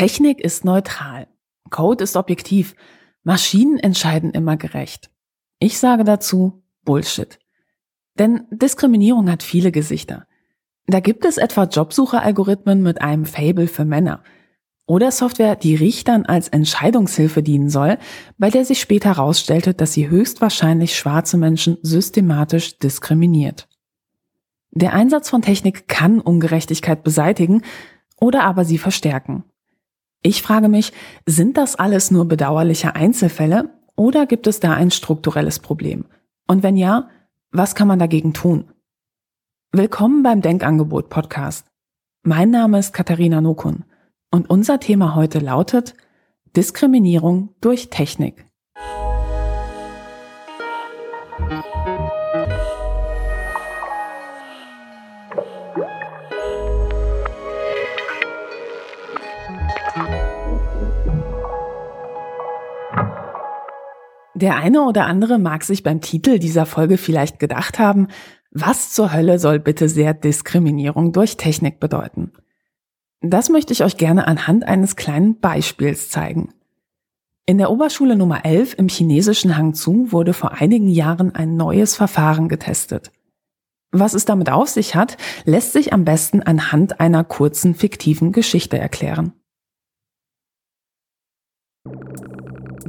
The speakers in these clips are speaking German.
Technik ist neutral. Code ist objektiv. Maschinen entscheiden immer gerecht. Ich sage dazu Bullshit. Denn Diskriminierung hat viele Gesichter. Da gibt es etwa Jobsucheralgorithmen mit einem Fable für Männer. Oder Software, die Richtern als Entscheidungshilfe dienen soll, bei der sich später herausstellte, dass sie höchstwahrscheinlich schwarze Menschen systematisch diskriminiert. Der Einsatz von Technik kann Ungerechtigkeit beseitigen oder aber sie verstärken. Ich frage mich, sind das alles nur bedauerliche Einzelfälle oder gibt es da ein strukturelles Problem? Und wenn ja, was kann man dagegen tun? Willkommen beim Denkangebot Podcast. Mein Name ist Katharina Nokun und unser Thema heute lautet Diskriminierung durch Technik. Der eine oder andere mag sich beim Titel dieser Folge vielleicht gedacht haben, was zur Hölle soll bitte sehr Diskriminierung durch Technik bedeuten? Das möchte ich euch gerne anhand eines kleinen Beispiels zeigen. In der Oberschule Nummer 11 im chinesischen Hangzhou wurde vor einigen Jahren ein neues Verfahren getestet. Was es damit auf sich hat, lässt sich am besten anhand einer kurzen fiktiven Geschichte erklären.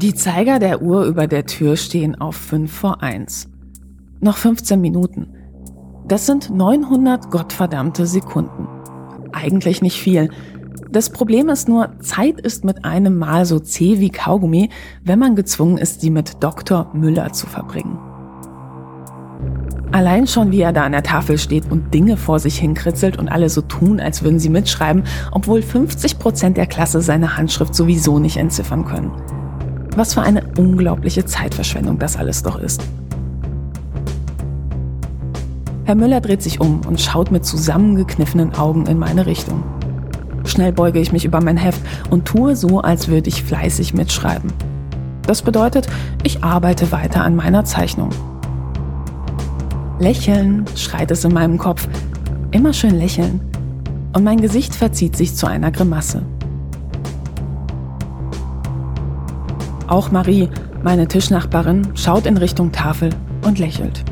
Die Zeiger der Uhr über der Tür stehen auf 5 vor 1. Noch 15 Minuten. Das sind 900 gottverdammte Sekunden. Eigentlich nicht viel. Das Problem ist nur, Zeit ist mit einem Mal so zäh wie Kaugummi, wenn man gezwungen ist, sie mit Dr. Müller zu verbringen. Allein schon, wie er da an der Tafel steht und Dinge vor sich hinkritzelt und alle so tun, als würden sie mitschreiben, obwohl 50 Prozent der Klasse seine Handschrift sowieso nicht entziffern können. Was für eine unglaubliche Zeitverschwendung das alles doch ist. Herr Müller dreht sich um und schaut mit zusammengekniffenen Augen in meine Richtung. Schnell beuge ich mich über mein Heft und tue so, als würde ich fleißig mitschreiben. Das bedeutet, ich arbeite weiter an meiner Zeichnung. Lächeln, schreit es in meinem Kopf. Immer schön lächeln. Und mein Gesicht verzieht sich zu einer Grimasse. Auch Marie, meine Tischnachbarin, schaut in Richtung Tafel und lächelt.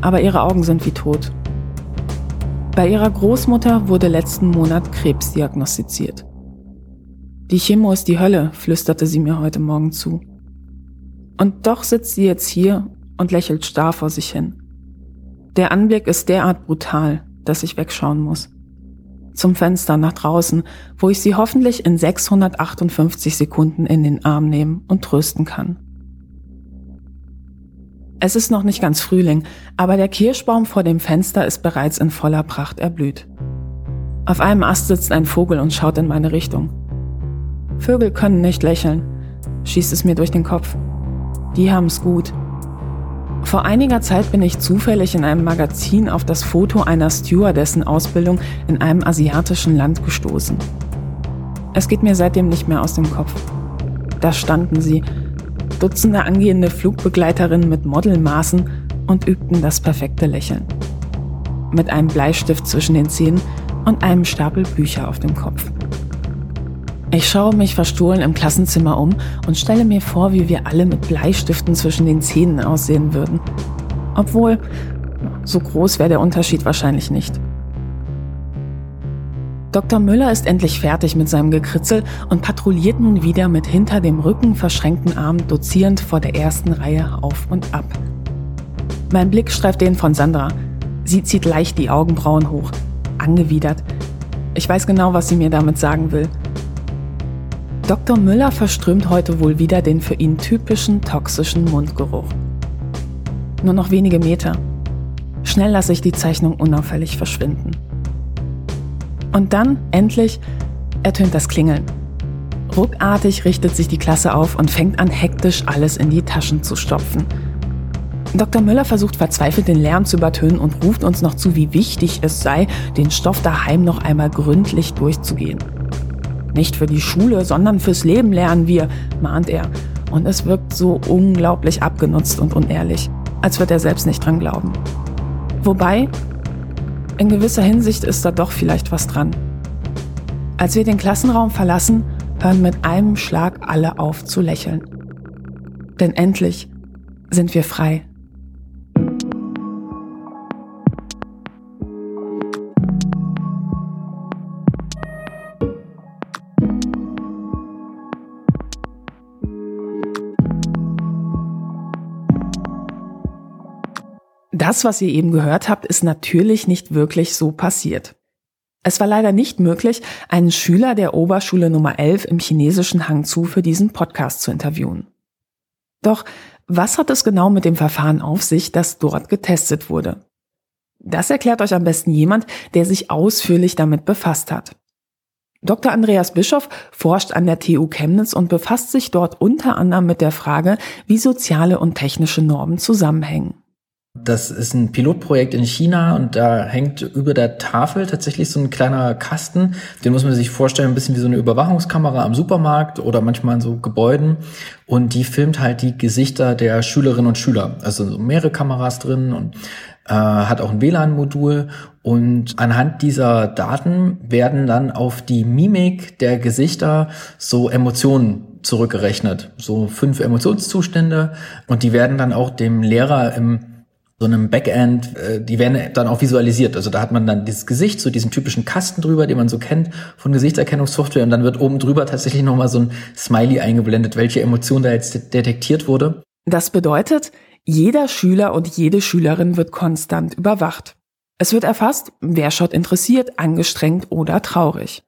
Aber ihre Augen sind wie tot. Bei ihrer Großmutter wurde letzten Monat Krebs diagnostiziert. Die Chemo ist die Hölle, flüsterte sie mir heute Morgen zu. Und doch sitzt sie jetzt hier und lächelt starr vor sich hin. Der Anblick ist derart brutal, dass ich wegschauen muss zum Fenster nach draußen, wo ich sie hoffentlich in 658 Sekunden in den Arm nehmen und trösten kann. Es ist noch nicht ganz Frühling, aber der Kirschbaum vor dem Fenster ist bereits in voller Pracht erblüht. Auf einem Ast sitzt ein Vogel und schaut in meine Richtung. Vögel können nicht lächeln, schießt es mir durch den Kopf. Die haben's gut. Vor einiger Zeit bin ich zufällig in einem Magazin auf das Foto einer Stewardessen-Ausbildung in einem asiatischen Land gestoßen. Es geht mir seitdem nicht mehr aus dem Kopf. Da standen sie, Dutzende angehende Flugbegleiterinnen mit Modelmaßen und übten das perfekte Lächeln. Mit einem Bleistift zwischen den Zähnen und einem Stapel Bücher auf dem Kopf. Ich schaue mich verstohlen im Klassenzimmer um und stelle mir vor, wie wir alle mit Bleistiften zwischen den Zähnen aussehen würden. Obwohl, so groß wäre der Unterschied wahrscheinlich nicht. Dr. Müller ist endlich fertig mit seinem Gekritzel und patrouilliert nun wieder mit hinter dem Rücken verschränkten Arm dozierend vor der ersten Reihe auf und ab. Mein Blick streift den von Sandra. Sie zieht leicht die Augenbrauen hoch, angewidert. Ich weiß genau, was sie mir damit sagen will. Dr. Müller verströmt heute wohl wieder den für ihn typischen toxischen Mundgeruch. Nur noch wenige Meter. Schnell lasse ich die Zeichnung unauffällig verschwinden. Und dann, endlich, ertönt das Klingeln. Ruckartig richtet sich die Klasse auf und fängt an, hektisch alles in die Taschen zu stopfen. Dr. Müller versucht verzweifelt den Lärm zu übertönen und ruft uns noch zu, wie wichtig es sei, den Stoff daheim noch einmal gründlich durchzugehen. Nicht für die Schule, sondern fürs Leben lernen wir, mahnt er. Und es wirkt so unglaublich abgenutzt und unehrlich, als wird er selbst nicht dran glauben. Wobei, in gewisser Hinsicht ist da doch vielleicht was dran. Als wir den Klassenraum verlassen, hören mit einem Schlag alle auf zu lächeln. Denn endlich sind wir frei. Das, was ihr eben gehört habt, ist natürlich nicht wirklich so passiert. Es war leider nicht möglich, einen Schüler der Oberschule Nummer 11 im chinesischen Hangzhou für diesen Podcast zu interviewen. Doch was hat es genau mit dem Verfahren auf sich, das dort getestet wurde? Das erklärt euch am besten jemand, der sich ausführlich damit befasst hat. Dr. Andreas Bischoff forscht an der TU Chemnitz und befasst sich dort unter anderem mit der Frage, wie soziale und technische Normen zusammenhängen. Das ist ein Pilotprojekt in China und da hängt über der Tafel tatsächlich so ein kleiner Kasten. Den muss man sich vorstellen, ein bisschen wie so eine Überwachungskamera am Supermarkt oder manchmal in so Gebäuden. Und die filmt halt die Gesichter der Schülerinnen und Schüler. Also so mehrere Kameras drin und äh, hat auch ein WLAN-Modul. Und anhand dieser Daten werden dann auf die Mimik der Gesichter so Emotionen zurückgerechnet. So fünf Emotionszustände. Und die werden dann auch dem Lehrer im so einem Backend, äh, die werden dann auch visualisiert. Also da hat man dann dieses Gesicht, so diesen typischen Kasten drüber, den man so kennt von Gesichtserkennungssoftware und dann wird oben drüber tatsächlich nochmal so ein Smiley eingeblendet, welche Emotion da jetzt detektiert wurde. Das bedeutet, jeder Schüler und jede Schülerin wird konstant überwacht. Es wird erfasst, wer schaut interessiert, angestrengt oder traurig.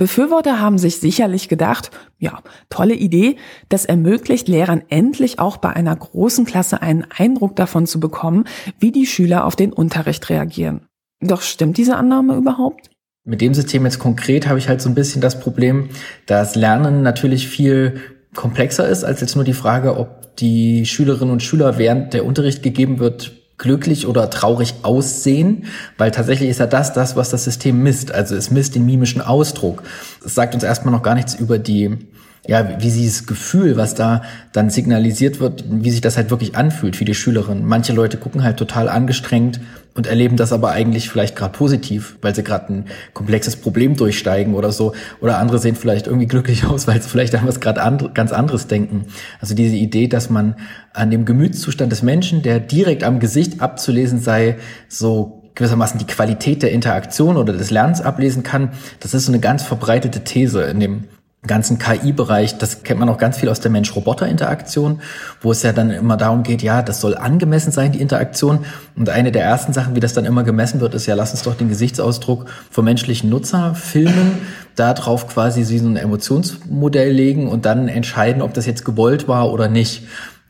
Befürworter haben sich sicherlich gedacht, ja, tolle Idee, das ermöglicht Lehrern endlich auch bei einer großen Klasse einen Eindruck davon zu bekommen, wie die Schüler auf den Unterricht reagieren. Doch stimmt diese Annahme überhaupt? Mit dem System jetzt konkret habe ich halt so ein bisschen das Problem, dass Lernen natürlich viel komplexer ist als jetzt nur die Frage, ob die Schülerinnen und Schüler während der Unterricht gegeben wird glücklich oder traurig aussehen, weil tatsächlich ist ja das das, was das System misst. Also es misst den mimischen Ausdruck. Es sagt uns erstmal noch gar nichts über die ja, wie dieses Gefühl, was da dann signalisiert wird, wie sich das halt wirklich anfühlt für die Schülerin. Manche Leute gucken halt total angestrengt und erleben das aber eigentlich vielleicht gerade positiv, weil sie gerade ein komplexes Problem durchsteigen oder so. Oder andere sehen vielleicht irgendwie glücklich aus, weil sie vielleicht an was gerade and ganz anderes denken. Also diese Idee, dass man an dem Gemütszustand des Menschen, der direkt am Gesicht abzulesen sei, so gewissermaßen die Qualität der Interaktion oder des Lernens ablesen kann, das ist so eine ganz verbreitete These in dem ganzen KI-Bereich, das kennt man auch ganz viel aus der Mensch-Roboter-Interaktion, wo es ja dann immer darum geht, ja, das soll angemessen sein, die Interaktion. Und eine der ersten Sachen, wie das dann immer gemessen wird, ist ja, lass uns doch den Gesichtsausdruck vom menschlichen Nutzer filmen, darauf quasi so ein Emotionsmodell legen und dann entscheiden, ob das jetzt gewollt war oder nicht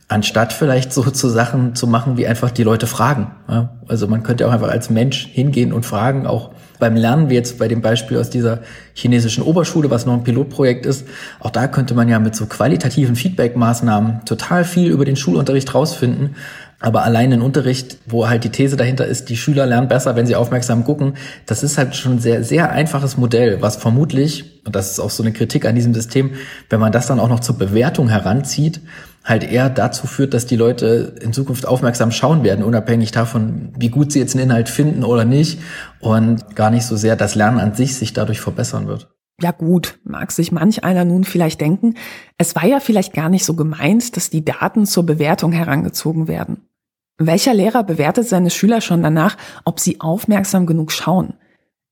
anstatt vielleicht so zu Sachen zu machen, wie einfach die Leute fragen. Also man könnte auch einfach als Mensch hingehen und fragen, auch beim Lernen, wie jetzt bei dem Beispiel aus dieser chinesischen Oberschule, was noch ein Pilotprojekt ist, auch da könnte man ja mit so qualitativen Feedback-Maßnahmen total viel über den Schulunterricht rausfinden. Aber allein ein Unterricht, wo halt die These dahinter ist, die Schüler lernen besser, wenn sie aufmerksam gucken, das ist halt schon ein sehr, sehr einfaches Modell, was vermutlich, und das ist auch so eine Kritik an diesem System, wenn man das dann auch noch zur Bewertung heranzieht, halt eher dazu führt, dass die Leute in Zukunft aufmerksam schauen werden, unabhängig davon, wie gut sie jetzt einen Inhalt finden oder nicht und gar nicht so sehr das Lernen an sich sich dadurch verbessern wird. Ja gut, mag sich manch einer nun vielleicht denken, es war ja vielleicht gar nicht so gemeint, dass die Daten zur Bewertung herangezogen werden. Welcher Lehrer bewertet seine Schüler schon danach, ob sie aufmerksam genug schauen?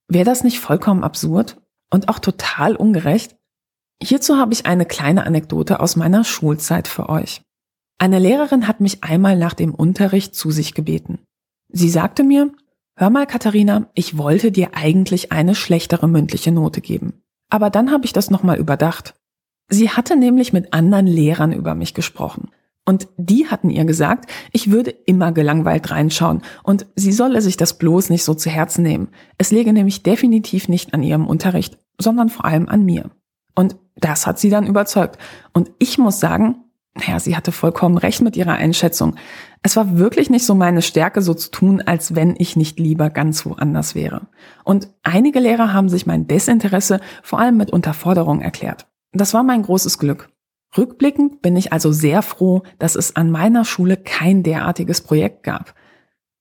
Wäre das nicht vollkommen absurd und auch total ungerecht? Hierzu habe ich eine kleine Anekdote aus meiner Schulzeit für euch. Eine Lehrerin hat mich einmal nach dem Unterricht zu sich gebeten. Sie sagte mir, hör mal Katharina, ich wollte dir eigentlich eine schlechtere mündliche Note geben. Aber dann habe ich das nochmal überdacht. Sie hatte nämlich mit anderen Lehrern über mich gesprochen. Und die hatten ihr gesagt, ich würde immer gelangweilt reinschauen und sie solle sich das bloß nicht so zu Herzen nehmen. Es läge nämlich definitiv nicht an ihrem Unterricht, sondern vor allem an mir. Und das hat sie dann überzeugt. Und ich muss sagen, naja, sie hatte vollkommen recht mit ihrer Einschätzung. Es war wirklich nicht so meine Stärke, so zu tun, als wenn ich nicht lieber ganz woanders wäre. Und einige Lehrer haben sich mein Desinteresse vor allem mit Unterforderung erklärt. Das war mein großes Glück. Rückblickend bin ich also sehr froh, dass es an meiner Schule kein derartiges Projekt gab.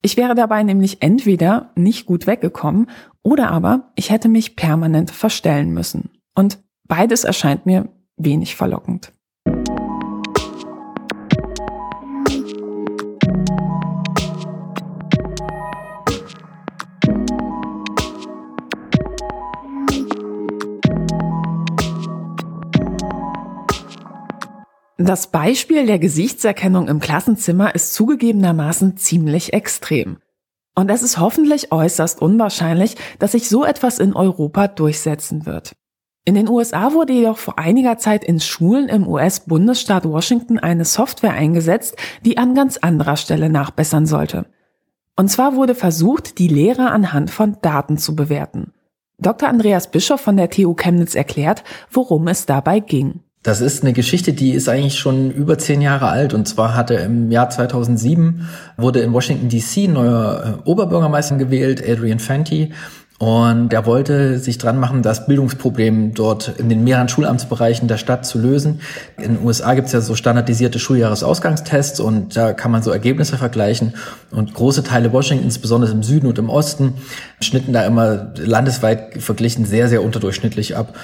Ich wäre dabei nämlich entweder nicht gut weggekommen oder aber ich hätte mich permanent verstellen müssen. Und beides erscheint mir wenig verlockend. Das Beispiel der Gesichtserkennung im Klassenzimmer ist zugegebenermaßen ziemlich extrem. Und es ist hoffentlich äußerst unwahrscheinlich, dass sich so etwas in Europa durchsetzen wird. In den USA wurde jedoch vor einiger Zeit in Schulen im US-Bundesstaat Washington eine Software eingesetzt, die an ganz anderer Stelle nachbessern sollte. Und zwar wurde versucht, die Lehrer anhand von Daten zu bewerten. Dr. Andreas Bischof von der TU Chemnitz erklärt, worum es dabei ging. Das ist eine Geschichte, die ist eigentlich schon über zehn Jahre alt. Und zwar hatte im Jahr 2007 wurde in Washington DC ein neuer äh, Oberbürgermeister gewählt, Adrian Fenty. Und er wollte sich dran machen, das Bildungsproblem dort in den mehreren Schulamtsbereichen der Stadt zu lösen. In den USA gibt es ja so standardisierte Schuljahresausgangstests und da kann man so Ergebnisse vergleichen. Und große Teile Washingtons, besonders im Süden und im Osten, schnitten da immer landesweit verglichen sehr, sehr unterdurchschnittlich ab.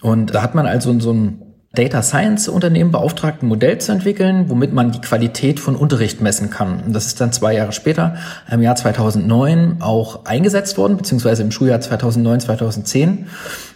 Und da hat man also so ein Data Science Unternehmen beauftragt, ein Modell zu entwickeln, womit man die Qualität von Unterricht messen kann. Und das ist dann zwei Jahre später, im Jahr 2009, auch eingesetzt worden, beziehungsweise im Schuljahr 2009, 2010.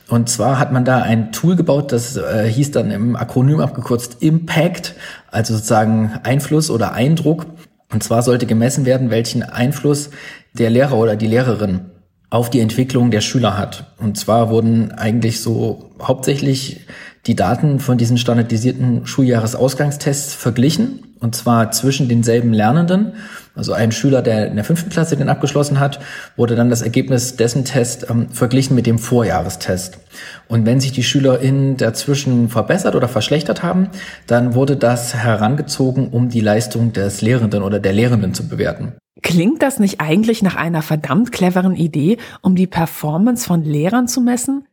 Und zwar hat man da ein Tool gebaut, das äh, hieß dann im Akronym abgekürzt Impact, also sozusagen Einfluss oder Eindruck. Und zwar sollte gemessen werden, welchen Einfluss der Lehrer oder die Lehrerin auf die Entwicklung der Schüler hat. Und zwar wurden eigentlich so hauptsächlich die Daten von diesen standardisierten Schuljahresausgangstests verglichen, und zwar zwischen denselben Lernenden. Also ein Schüler, der in der fünften Klasse den abgeschlossen hat, wurde dann das Ergebnis dessen Test ähm, verglichen mit dem Vorjahrestest. Und wenn sich die SchülerInnen dazwischen verbessert oder verschlechtert haben, dann wurde das herangezogen, um die Leistung des Lehrenden oder der Lehrenden zu bewerten. Klingt das nicht eigentlich nach einer verdammt cleveren Idee, um die Performance von Lehrern zu messen?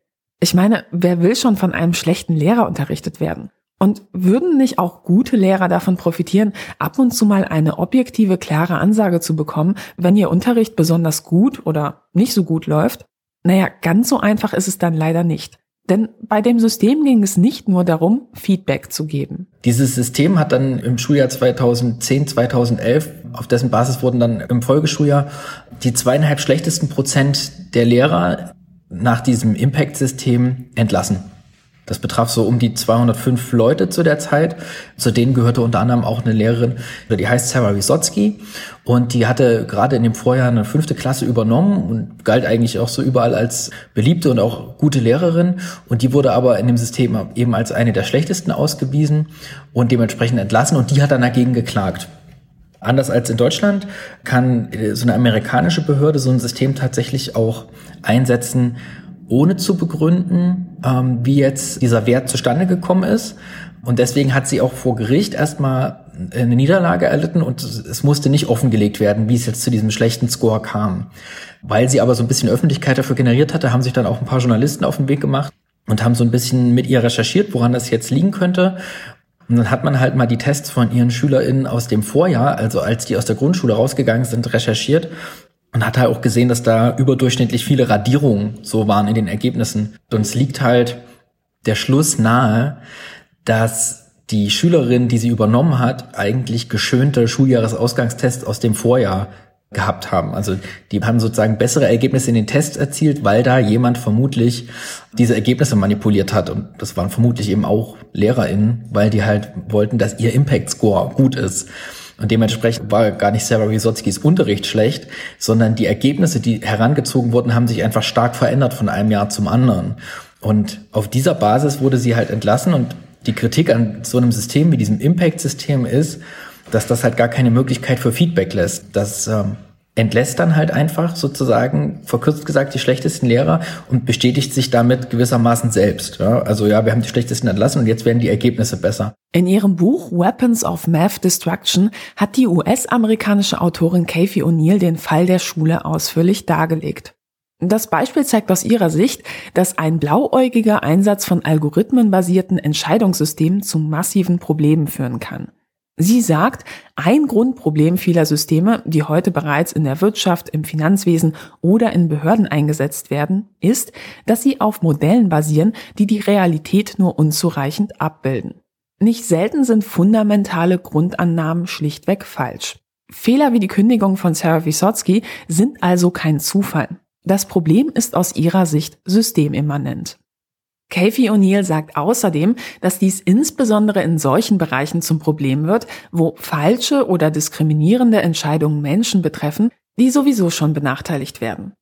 Ich meine, wer will schon von einem schlechten Lehrer unterrichtet werden? Und würden nicht auch gute Lehrer davon profitieren, ab und zu mal eine objektive, klare Ansage zu bekommen, wenn ihr Unterricht besonders gut oder nicht so gut läuft? Naja, ganz so einfach ist es dann leider nicht. Denn bei dem System ging es nicht nur darum, Feedback zu geben. Dieses System hat dann im Schuljahr 2010, 2011, auf dessen Basis wurden dann im Folgeschuljahr die zweieinhalb schlechtesten Prozent der Lehrer nach diesem Impact-System entlassen. Das betraf so um die 205 Leute zu der Zeit. Zu denen gehörte unter anderem auch eine Lehrerin, die heißt Sarah Wisotzki. Und die hatte gerade in dem Vorjahr eine fünfte Klasse übernommen und galt eigentlich auch so überall als beliebte und auch gute Lehrerin. Und die wurde aber in dem System eben als eine der schlechtesten ausgewiesen und dementsprechend entlassen. Und die hat dann dagegen geklagt. Anders als in Deutschland kann so eine amerikanische Behörde so ein System tatsächlich auch einsetzen, ohne zu begründen, ähm, wie jetzt dieser Wert zustande gekommen ist. Und deswegen hat sie auch vor Gericht erstmal eine Niederlage erlitten und es musste nicht offengelegt werden, wie es jetzt zu diesem schlechten Score kam. Weil sie aber so ein bisschen Öffentlichkeit dafür generiert hatte, haben sich dann auch ein paar Journalisten auf den Weg gemacht und haben so ein bisschen mit ihr recherchiert, woran das jetzt liegen könnte. Und dann hat man halt mal die Tests von ihren SchülerInnen aus dem Vorjahr, also als die aus der Grundschule rausgegangen sind, recherchiert und hat halt auch gesehen, dass da überdurchschnittlich viele Radierungen so waren in den Ergebnissen. Und es liegt halt der Schluss nahe, dass die Schülerin, die sie übernommen hat, eigentlich geschönte Schuljahresausgangstests aus dem Vorjahr gehabt haben. Also die haben sozusagen bessere Ergebnisse in den Tests erzielt, weil da jemand vermutlich diese Ergebnisse manipuliert hat. Und das waren vermutlich eben auch LehrerInnen, weil die halt wollten, dass ihr Impact Score gut ist. Und dementsprechend war gar nicht Sarah Wisotzkis Unterricht schlecht, sondern die Ergebnisse, die herangezogen wurden, haben sich einfach stark verändert von einem Jahr zum anderen. Und auf dieser Basis wurde sie halt entlassen und die Kritik an so einem System wie diesem Impact-System ist, dass das halt gar keine Möglichkeit für Feedback lässt. Das ähm, entlässt dann halt einfach sozusagen, verkürzt gesagt, die schlechtesten Lehrer und bestätigt sich damit gewissermaßen selbst. Ja? Also ja, wir haben die schlechtesten entlassen und jetzt werden die Ergebnisse besser. In ihrem Buch Weapons of Math Destruction hat die US-amerikanische Autorin Kathy O'Neill den Fall der Schule ausführlich dargelegt. Das Beispiel zeigt aus ihrer Sicht, dass ein blauäugiger Einsatz von algorithmenbasierten Entscheidungssystemen zu massiven Problemen führen kann. Sie sagt, ein Grundproblem vieler Systeme, die heute bereits in der Wirtschaft, im Finanzwesen oder in Behörden eingesetzt werden, ist, dass sie auf Modellen basieren, die die Realität nur unzureichend abbilden. Nicht selten sind fundamentale Grundannahmen schlichtweg falsch. Fehler wie die Kündigung von Sarah Wysotsky sind also kein Zufall. Das Problem ist aus ihrer Sicht systemimmanent. Kathy O'Neill sagt außerdem, dass dies insbesondere in solchen Bereichen zum Problem wird, wo falsche oder diskriminierende Entscheidungen Menschen betreffen, die sowieso schon benachteiligt werden.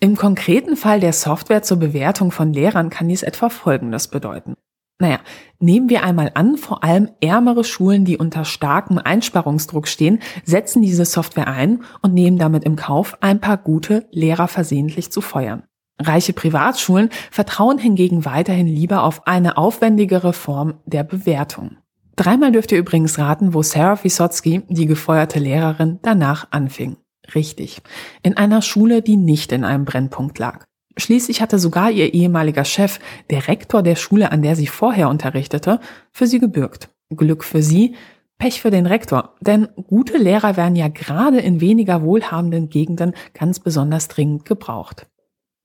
Im konkreten Fall der Software zur Bewertung von Lehrern kann dies etwa Folgendes bedeuten. Naja, nehmen wir einmal an, vor allem ärmere Schulen, die unter starkem Einsparungsdruck stehen, setzen diese Software ein und nehmen damit im Kauf, ein paar gute Lehrer versehentlich zu feuern. Reiche Privatschulen vertrauen hingegen weiterhin lieber auf eine aufwendigere Form der Bewertung. Dreimal dürft ihr übrigens raten, wo Sarah Wisotsky, die gefeuerte Lehrerin, danach anfing. Richtig. In einer Schule, die nicht in einem Brennpunkt lag. Schließlich hatte sogar ihr ehemaliger Chef, der Rektor der Schule, an der sie vorher unterrichtete, für sie gebürgt. Glück für sie, Pech für den Rektor, denn gute Lehrer werden ja gerade in weniger wohlhabenden Gegenden ganz besonders dringend gebraucht.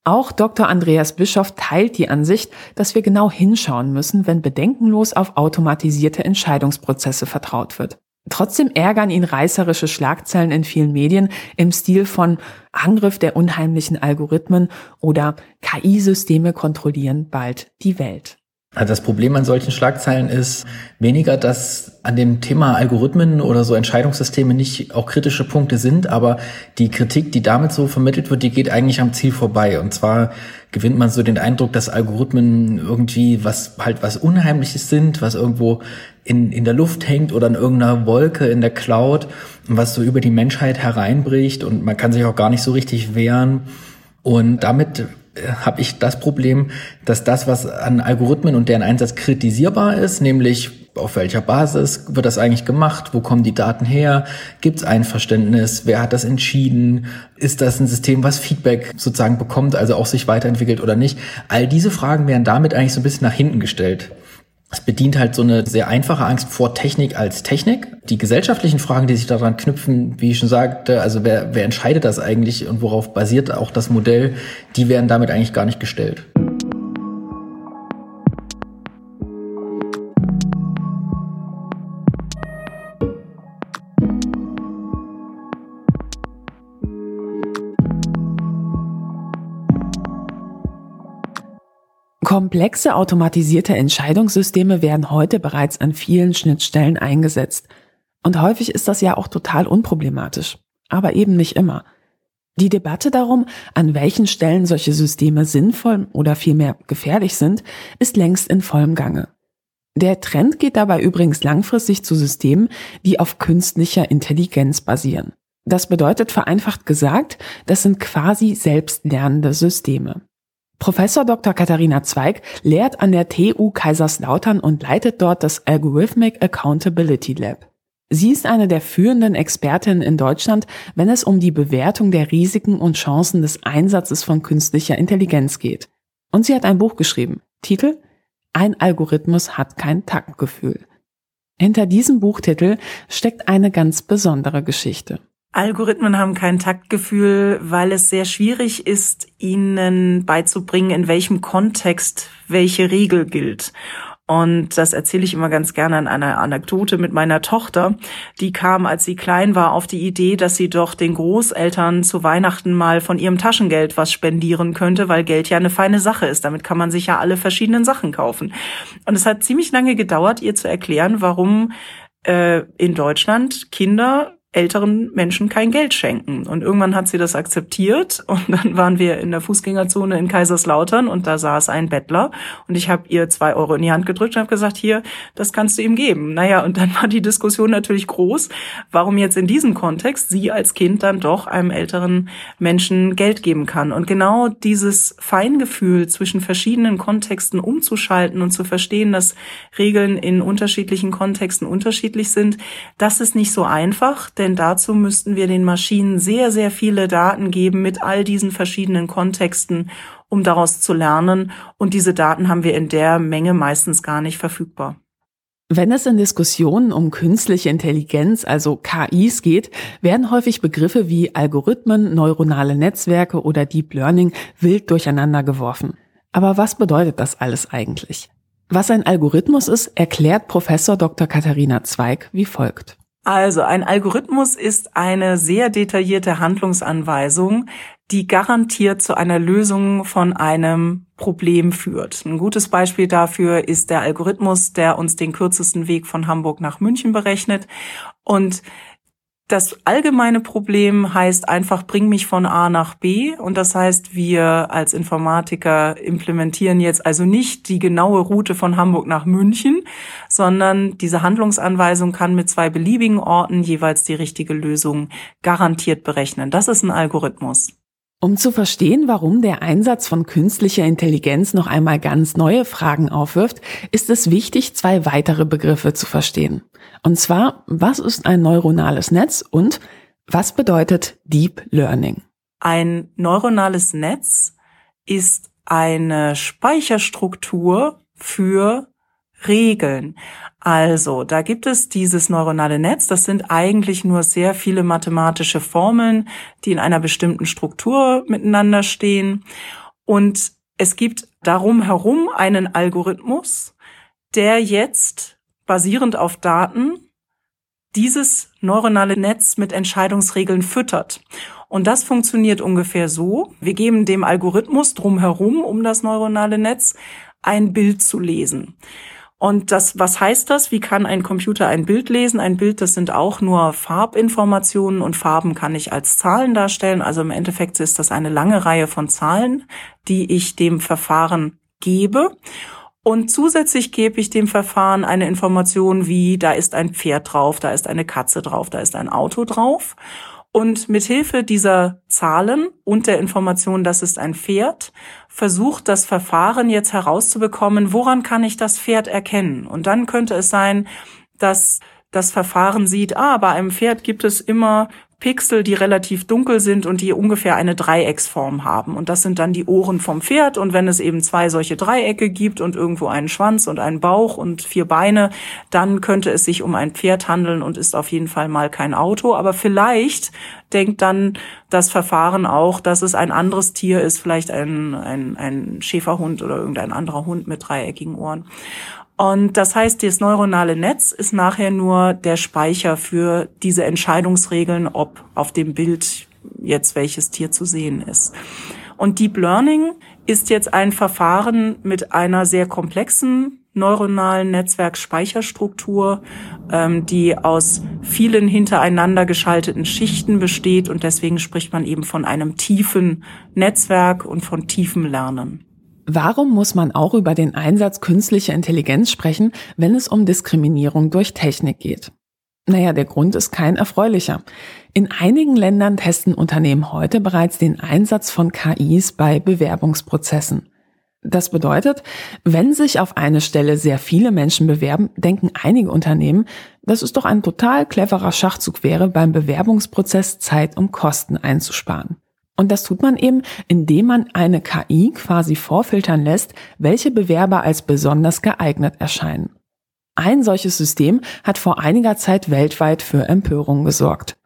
Auch Dr. Andreas Bischoff teilt die Ansicht, dass wir genau hinschauen müssen, wenn bedenkenlos auf automatisierte Entscheidungsprozesse vertraut wird. Trotzdem ärgern ihn reißerische Schlagzeilen in vielen Medien im Stil von Angriff der unheimlichen Algorithmen oder KI-Systeme kontrollieren bald die Welt. Also das Problem an solchen Schlagzeilen ist weniger, dass an dem Thema Algorithmen oder so Entscheidungssysteme nicht auch kritische Punkte sind, aber die Kritik, die damit so vermittelt wird, die geht eigentlich am Ziel vorbei. Und zwar gewinnt man so den Eindruck, dass Algorithmen irgendwie was halt was Unheimliches sind, was irgendwo in, in der Luft hängt oder in irgendeiner Wolke in der Cloud, was so über die Menschheit hereinbricht und man kann sich auch gar nicht so richtig wehren. Und damit habe ich das Problem, dass das, was an Algorithmen und deren Einsatz kritisierbar ist, nämlich auf welcher Basis wird das eigentlich gemacht, wo kommen die Daten her, gibt es Einverständnis, wer hat das entschieden, ist das ein System, was Feedback sozusagen bekommt, also auch sich weiterentwickelt oder nicht. All diese Fragen werden damit eigentlich so ein bisschen nach hinten gestellt. Es bedient halt so eine sehr einfache Angst vor Technik als Technik. Die gesellschaftlichen Fragen, die sich daran knüpfen, wie ich schon sagte, also wer, wer entscheidet das eigentlich und worauf basiert auch das Modell, die werden damit eigentlich gar nicht gestellt. Komplexe automatisierte Entscheidungssysteme werden heute bereits an vielen Schnittstellen eingesetzt. Und häufig ist das ja auch total unproblematisch. Aber eben nicht immer. Die Debatte darum, an welchen Stellen solche Systeme sinnvoll oder vielmehr gefährlich sind, ist längst in vollem Gange. Der Trend geht dabei übrigens langfristig zu Systemen, die auf künstlicher Intelligenz basieren. Das bedeutet vereinfacht gesagt, das sind quasi selbstlernende Systeme. Professor Dr. Katharina Zweig lehrt an der TU Kaiserslautern und leitet dort das Algorithmic Accountability Lab. Sie ist eine der führenden Expertinnen in Deutschland, wenn es um die Bewertung der Risiken und Chancen des Einsatzes von künstlicher Intelligenz geht. Und sie hat ein Buch geschrieben. Titel Ein Algorithmus hat kein Taktgefühl. Hinter diesem Buchtitel steckt eine ganz besondere Geschichte. Algorithmen haben kein Taktgefühl, weil es sehr schwierig ist, ihnen beizubringen, in welchem Kontext welche Regel gilt. Und das erzähle ich immer ganz gerne an einer Anekdote mit meiner Tochter. Die kam, als sie klein war, auf die Idee, dass sie doch den Großeltern zu Weihnachten mal von ihrem Taschengeld was spendieren könnte, weil Geld ja eine feine Sache ist. Damit kann man sich ja alle verschiedenen Sachen kaufen. Und es hat ziemlich lange gedauert, ihr zu erklären, warum äh, in Deutschland Kinder älteren Menschen kein Geld schenken. Und irgendwann hat sie das akzeptiert und dann waren wir in der Fußgängerzone in Kaiserslautern und da saß ein Bettler und ich habe ihr zwei Euro in die Hand gedrückt und habe gesagt, hier, das kannst du ihm geben. Naja, und dann war die Diskussion natürlich groß, warum jetzt in diesem Kontext sie als Kind dann doch einem älteren Menschen Geld geben kann. Und genau dieses Feingefühl zwischen verschiedenen Kontexten umzuschalten und zu verstehen, dass Regeln in unterschiedlichen Kontexten unterschiedlich sind, das ist nicht so einfach, denn dazu müssten wir den Maschinen sehr, sehr viele Daten geben mit all diesen verschiedenen Kontexten, um daraus zu lernen. Und diese Daten haben wir in der Menge meistens gar nicht verfügbar. Wenn es in Diskussionen um künstliche Intelligenz, also KIs geht, werden häufig Begriffe wie Algorithmen, neuronale Netzwerke oder Deep Learning wild durcheinander geworfen. Aber was bedeutet das alles eigentlich? Was ein Algorithmus ist, erklärt Professor Dr. Katharina Zweig wie folgt. Also ein Algorithmus ist eine sehr detaillierte Handlungsanweisung, die garantiert zu einer Lösung von einem Problem führt. Ein gutes Beispiel dafür ist der Algorithmus, der uns den kürzesten Weg von Hamburg nach München berechnet. Und das allgemeine Problem heißt einfach, bring mich von A nach B. Und das heißt, wir als Informatiker implementieren jetzt also nicht die genaue Route von Hamburg nach München, sondern diese Handlungsanweisung kann mit zwei beliebigen Orten jeweils die richtige Lösung garantiert berechnen. Das ist ein Algorithmus. Um zu verstehen, warum der Einsatz von künstlicher Intelligenz noch einmal ganz neue Fragen aufwirft, ist es wichtig, zwei weitere Begriffe zu verstehen. Und zwar, was ist ein neuronales Netz und was bedeutet Deep Learning? Ein neuronales Netz ist eine Speicherstruktur für Regeln. Also, da gibt es dieses neuronale Netz. Das sind eigentlich nur sehr viele mathematische Formeln, die in einer bestimmten Struktur miteinander stehen. Und es gibt darum herum einen Algorithmus, der jetzt basierend auf Daten dieses neuronale Netz mit Entscheidungsregeln füttert. Und das funktioniert ungefähr so. Wir geben dem Algorithmus drumherum um das neuronale Netz ein Bild zu lesen. Und das, was heißt das? Wie kann ein Computer ein Bild lesen? Ein Bild, das sind auch nur Farbinformationen und Farben kann ich als Zahlen darstellen. Also im Endeffekt ist das eine lange Reihe von Zahlen, die ich dem Verfahren gebe. Und zusätzlich gebe ich dem Verfahren eine Information wie, da ist ein Pferd drauf, da ist eine Katze drauf, da ist ein Auto drauf. Und mithilfe dieser Zahlen und der Information, das ist ein Pferd, versucht das Verfahren jetzt herauszubekommen, woran kann ich das Pferd erkennen? Und dann könnte es sein, dass das Verfahren sieht, ah, bei einem Pferd gibt es immer Pixel, die relativ dunkel sind und die ungefähr eine Dreiecksform haben. Und das sind dann die Ohren vom Pferd. Und wenn es eben zwei solche Dreiecke gibt und irgendwo einen Schwanz und einen Bauch und vier Beine, dann könnte es sich um ein Pferd handeln und ist auf jeden Fall mal kein Auto. Aber vielleicht denkt dann das Verfahren auch, dass es ein anderes Tier ist, vielleicht ein, ein, ein Schäferhund oder irgendein anderer Hund mit dreieckigen Ohren. Und das heißt, das neuronale Netz ist nachher nur der Speicher für diese Entscheidungsregeln, ob auf dem Bild jetzt welches Tier zu sehen ist. Und Deep Learning ist jetzt ein Verfahren mit einer sehr komplexen neuronalen Netzwerkspeicherstruktur, ähm, die aus vielen hintereinander geschalteten Schichten besteht und deswegen spricht man eben von einem tiefen Netzwerk und von tiefem Lernen. Warum muss man auch über den Einsatz künstlicher Intelligenz sprechen, wenn es um Diskriminierung durch Technik geht? Naja, der Grund ist kein erfreulicher. In einigen Ländern testen Unternehmen heute bereits den Einsatz von KIs bei Bewerbungsprozessen. Das bedeutet, wenn sich auf eine Stelle sehr viele Menschen bewerben, denken einige Unternehmen, dass es doch ein total cleverer Schachzug wäre, beim Bewerbungsprozess Zeit und Kosten einzusparen. Und das tut man eben, indem man eine KI quasi vorfiltern lässt, welche Bewerber als besonders geeignet erscheinen. Ein solches System hat vor einiger Zeit weltweit für Empörung gesorgt.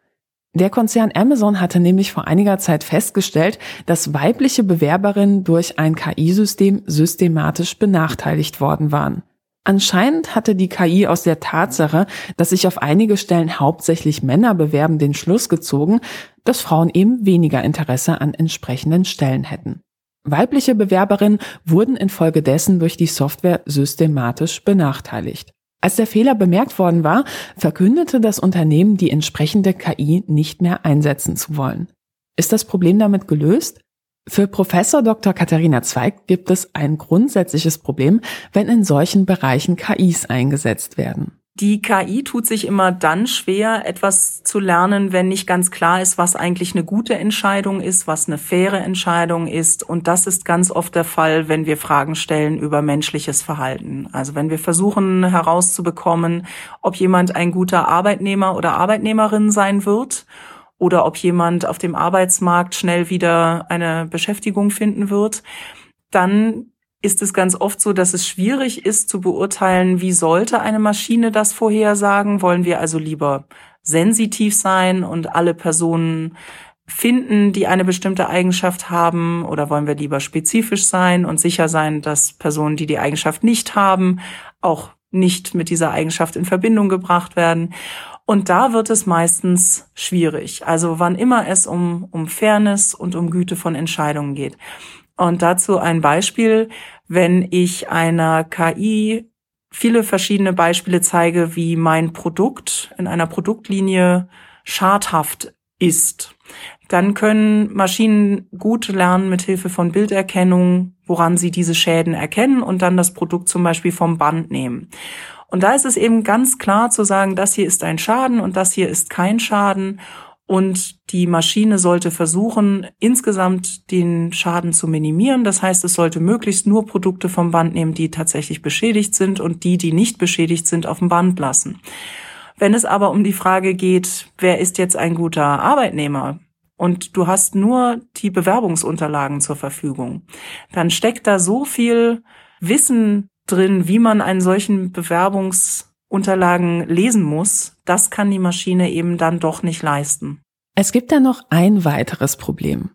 Der Konzern Amazon hatte nämlich vor einiger Zeit festgestellt, dass weibliche Bewerberinnen durch ein KI-System systematisch benachteiligt worden waren. Anscheinend hatte die KI aus der Tatsache, dass sich auf einige Stellen hauptsächlich Männer bewerben, den Schluss gezogen, dass Frauen eben weniger Interesse an entsprechenden Stellen hätten. Weibliche Bewerberinnen wurden infolgedessen durch die Software systematisch benachteiligt. Als der Fehler bemerkt worden war, verkündete das Unternehmen, die entsprechende KI nicht mehr einsetzen zu wollen. Ist das Problem damit gelöst? Für Professor Dr. Katharina Zweig gibt es ein grundsätzliches Problem, wenn in solchen Bereichen KIs eingesetzt werden. Die KI tut sich immer dann schwer, etwas zu lernen, wenn nicht ganz klar ist, was eigentlich eine gute Entscheidung ist, was eine faire Entscheidung ist. Und das ist ganz oft der Fall, wenn wir Fragen stellen über menschliches Verhalten. Also wenn wir versuchen herauszubekommen, ob jemand ein guter Arbeitnehmer oder Arbeitnehmerin sein wird oder ob jemand auf dem Arbeitsmarkt schnell wieder eine Beschäftigung finden wird, dann ist es ganz oft so, dass es schwierig ist zu beurteilen, wie sollte eine Maschine das vorhersagen. Wollen wir also lieber sensitiv sein und alle Personen finden, die eine bestimmte Eigenschaft haben, oder wollen wir lieber spezifisch sein und sicher sein, dass Personen, die die Eigenschaft nicht haben, auch nicht mit dieser Eigenschaft in Verbindung gebracht werden. Und da wird es meistens schwierig. Also wann immer es um, um Fairness und um Güte von Entscheidungen geht. Und dazu ein Beispiel, wenn ich einer KI viele verschiedene Beispiele zeige, wie mein Produkt in einer Produktlinie schadhaft ist, dann können Maschinen gut lernen mit Hilfe von Bilderkennung, woran sie diese Schäden erkennen und dann das Produkt zum Beispiel vom Band nehmen. Und da ist es eben ganz klar zu sagen, das hier ist ein Schaden und das hier ist kein Schaden. Und die Maschine sollte versuchen, insgesamt den Schaden zu minimieren. Das heißt, es sollte möglichst nur Produkte vom Band nehmen, die tatsächlich beschädigt sind und die, die nicht beschädigt sind, auf dem Band lassen. Wenn es aber um die Frage geht, wer ist jetzt ein guter Arbeitnehmer? Und du hast nur die Bewerbungsunterlagen zur Verfügung, dann steckt da so viel Wissen drin, wie man einen solchen Bewerbungs Unterlagen lesen muss, das kann die Maschine eben dann doch nicht leisten. Es gibt da noch ein weiteres Problem.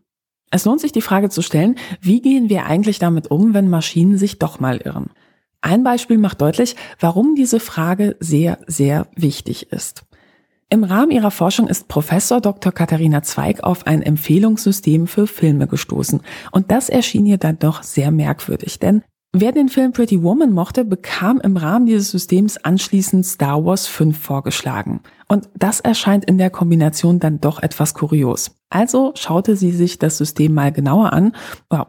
Es lohnt sich die Frage zu stellen, wie gehen wir eigentlich damit um, wenn Maschinen sich doch mal irren? Ein Beispiel macht deutlich, warum diese Frage sehr, sehr wichtig ist. Im Rahmen ihrer Forschung ist Professor Dr. Katharina Zweig auf ein Empfehlungssystem für Filme gestoßen. Und das erschien ihr dann doch sehr merkwürdig, denn Wer den Film Pretty Woman mochte, bekam im Rahmen dieses Systems anschließend Star Wars 5 vorgeschlagen. Und das erscheint in der Kombination dann doch etwas kurios. Also schaute sie sich das System mal genauer an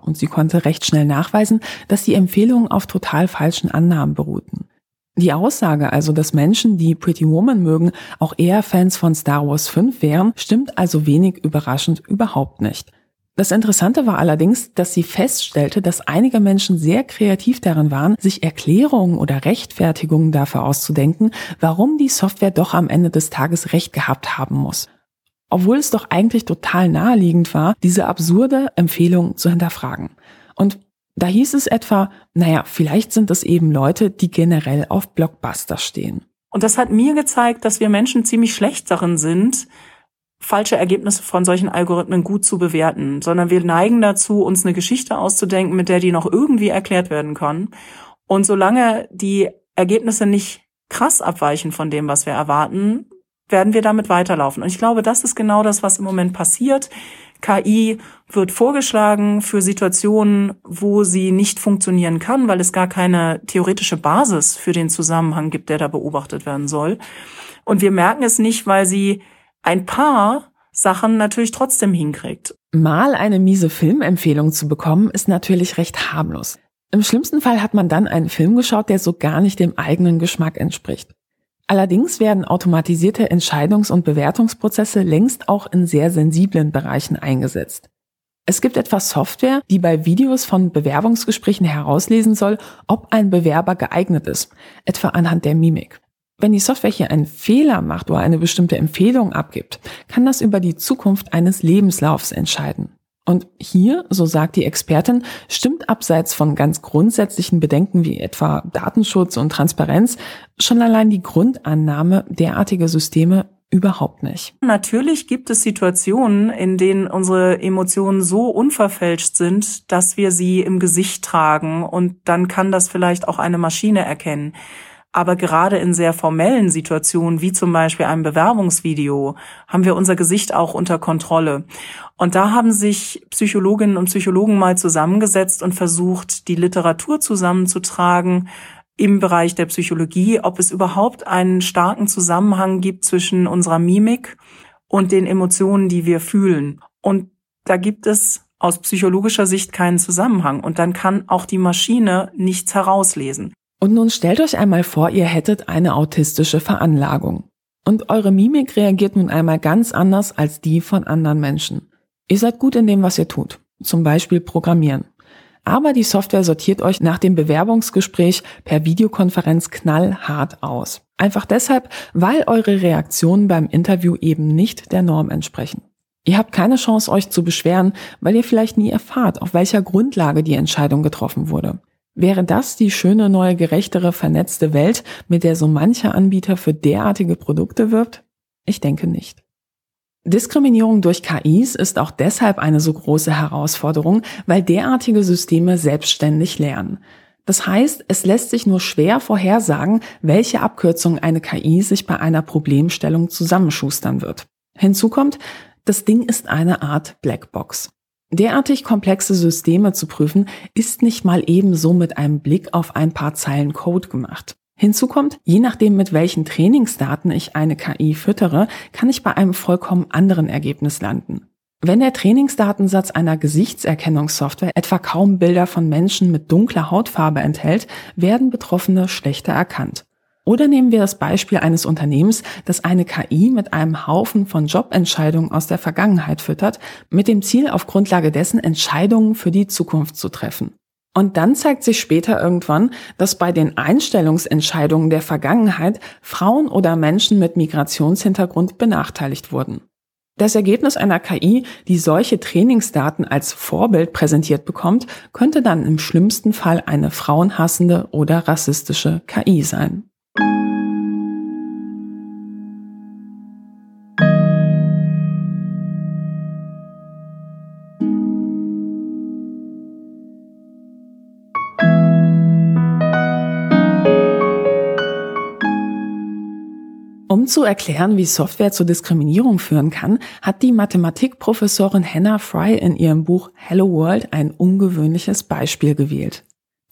und sie konnte recht schnell nachweisen, dass die Empfehlungen auf total falschen Annahmen beruhten. Die Aussage also, dass Menschen, die Pretty Woman mögen, auch eher Fans von Star Wars 5 wären, stimmt also wenig überraschend überhaupt nicht. Das Interessante war allerdings, dass sie feststellte, dass einige Menschen sehr kreativ darin waren, sich Erklärungen oder Rechtfertigungen dafür auszudenken, warum die Software doch am Ende des Tages recht gehabt haben muss. Obwohl es doch eigentlich total naheliegend war, diese absurde Empfehlung zu hinterfragen. Und da hieß es etwa, naja, vielleicht sind es eben Leute, die generell auf Blockbuster stehen. Und das hat mir gezeigt, dass wir Menschen ziemlich schlecht darin sind, falsche Ergebnisse von solchen Algorithmen gut zu bewerten, sondern wir neigen dazu, uns eine Geschichte auszudenken, mit der die noch irgendwie erklärt werden kann. Und solange die Ergebnisse nicht krass abweichen von dem, was wir erwarten, werden wir damit weiterlaufen. Und ich glaube, das ist genau das, was im Moment passiert. KI wird vorgeschlagen für Situationen, wo sie nicht funktionieren kann, weil es gar keine theoretische Basis für den Zusammenhang gibt, der da beobachtet werden soll. Und wir merken es nicht, weil sie ein paar Sachen natürlich trotzdem hinkriegt. Mal eine miese Filmempfehlung zu bekommen, ist natürlich recht harmlos. Im schlimmsten Fall hat man dann einen Film geschaut, der so gar nicht dem eigenen Geschmack entspricht. Allerdings werden automatisierte Entscheidungs- und Bewertungsprozesse längst auch in sehr sensiblen Bereichen eingesetzt. Es gibt etwas Software, die bei Videos von Bewerbungsgesprächen herauslesen soll, ob ein Bewerber geeignet ist, etwa anhand der Mimik. Wenn die Software hier einen Fehler macht oder eine bestimmte Empfehlung abgibt, kann das über die Zukunft eines Lebenslaufs entscheiden. Und hier, so sagt die Expertin, stimmt abseits von ganz grundsätzlichen Bedenken wie etwa Datenschutz und Transparenz schon allein die Grundannahme derartiger Systeme überhaupt nicht. Natürlich gibt es Situationen, in denen unsere Emotionen so unverfälscht sind, dass wir sie im Gesicht tragen und dann kann das vielleicht auch eine Maschine erkennen. Aber gerade in sehr formellen Situationen, wie zum Beispiel einem Bewerbungsvideo, haben wir unser Gesicht auch unter Kontrolle. Und da haben sich Psychologinnen und Psychologen mal zusammengesetzt und versucht, die Literatur zusammenzutragen im Bereich der Psychologie, ob es überhaupt einen starken Zusammenhang gibt zwischen unserer Mimik und den Emotionen, die wir fühlen. Und da gibt es aus psychologischer Sicht keinen Zusammenhang. Und dann kann auch die Maschine nichts herauslesen. Und nun stellt euch einmal vor, ihr hättet eine autistische Veranlagung. Und eure Mimik reagiert nun einmal ganz anders als die von anderen Menschen. Ihr seid gut in dem, was ihr tut. Zum Beispiel Programmieren. Aber die Software sortiert euch nach dem Bewerbungsgespräch per Videokonferenz knallhart aus. Einfach deshalb, weil eure Reaktionen beim Interview eben nicht der Norm entsprechen. Ihr habt keine Chance, euch zu beschweren, weil ihr vielleicht nie erfahrt, auf welcher Grundlage die Entscheidung getroffen wurde. Wäre das die schöne, neue, gerechtere, vernetzte Welt, mit der so mancher Anbieter für derartige Produkte wirbt? Ich denke nicht. Diskriminierung durch KIs ist auch deshalb eine so große Herausforderung, weil derartige Systeme selbstständig lernen. Das heißt, es lässt sich nur schwer vorhersagen, welche Abkürzung eine KI sich bei einer Problemstellung zusammenschustern wird. Hinzu kommt, das Ding ist eine Art Blackbox. Derartig komplexe Systeme zu prüfen, ist nicht mal ebenso mit einem Blick auf ein paar Zeilen Code gemacht. Hinzu kommt, je nachdem mit welchen Trainingsdaten ich eine KI füttere, kann ich bei einem vollkommen anderen Ergebnis landen. Wenn der Trainingsdatensatz einer Gesichtserkennungssoftware etwa kaum Bilder von Menschen mit dunkler Hautfarbe enthält, werden Betroffene schlechter erkannt. Oder nehmen wir das Beispiel eines Unternehmens, das eine KI mit einem Haufen von Jobentscheidungen aus der Vergangenheit füttert, mit dem Ziel, auf Grundlage dessen Entscheidungen für die Zukunft zu treffen. Und dann zeigt sich später irgendwann, dass bei den Einstellungsentscheidungen der Vergangenheit Frauen oder Menschen mit Migrationshintergrund benachteiligt wurden. Das Ergebnis einer KI, die solche Trainingsdaten als Vorbild präsentiert bekommt, könnte dann im schlimmsten Fall eine frauenhassende oder rassistische KI sein. Um zu erklären, wie Software zur Diskriminierung führen kann, hat die Mathematikprofessorin Hannah Fry in ihrem Buch Hello World ein ungewöhnliches Beispiel gewählt.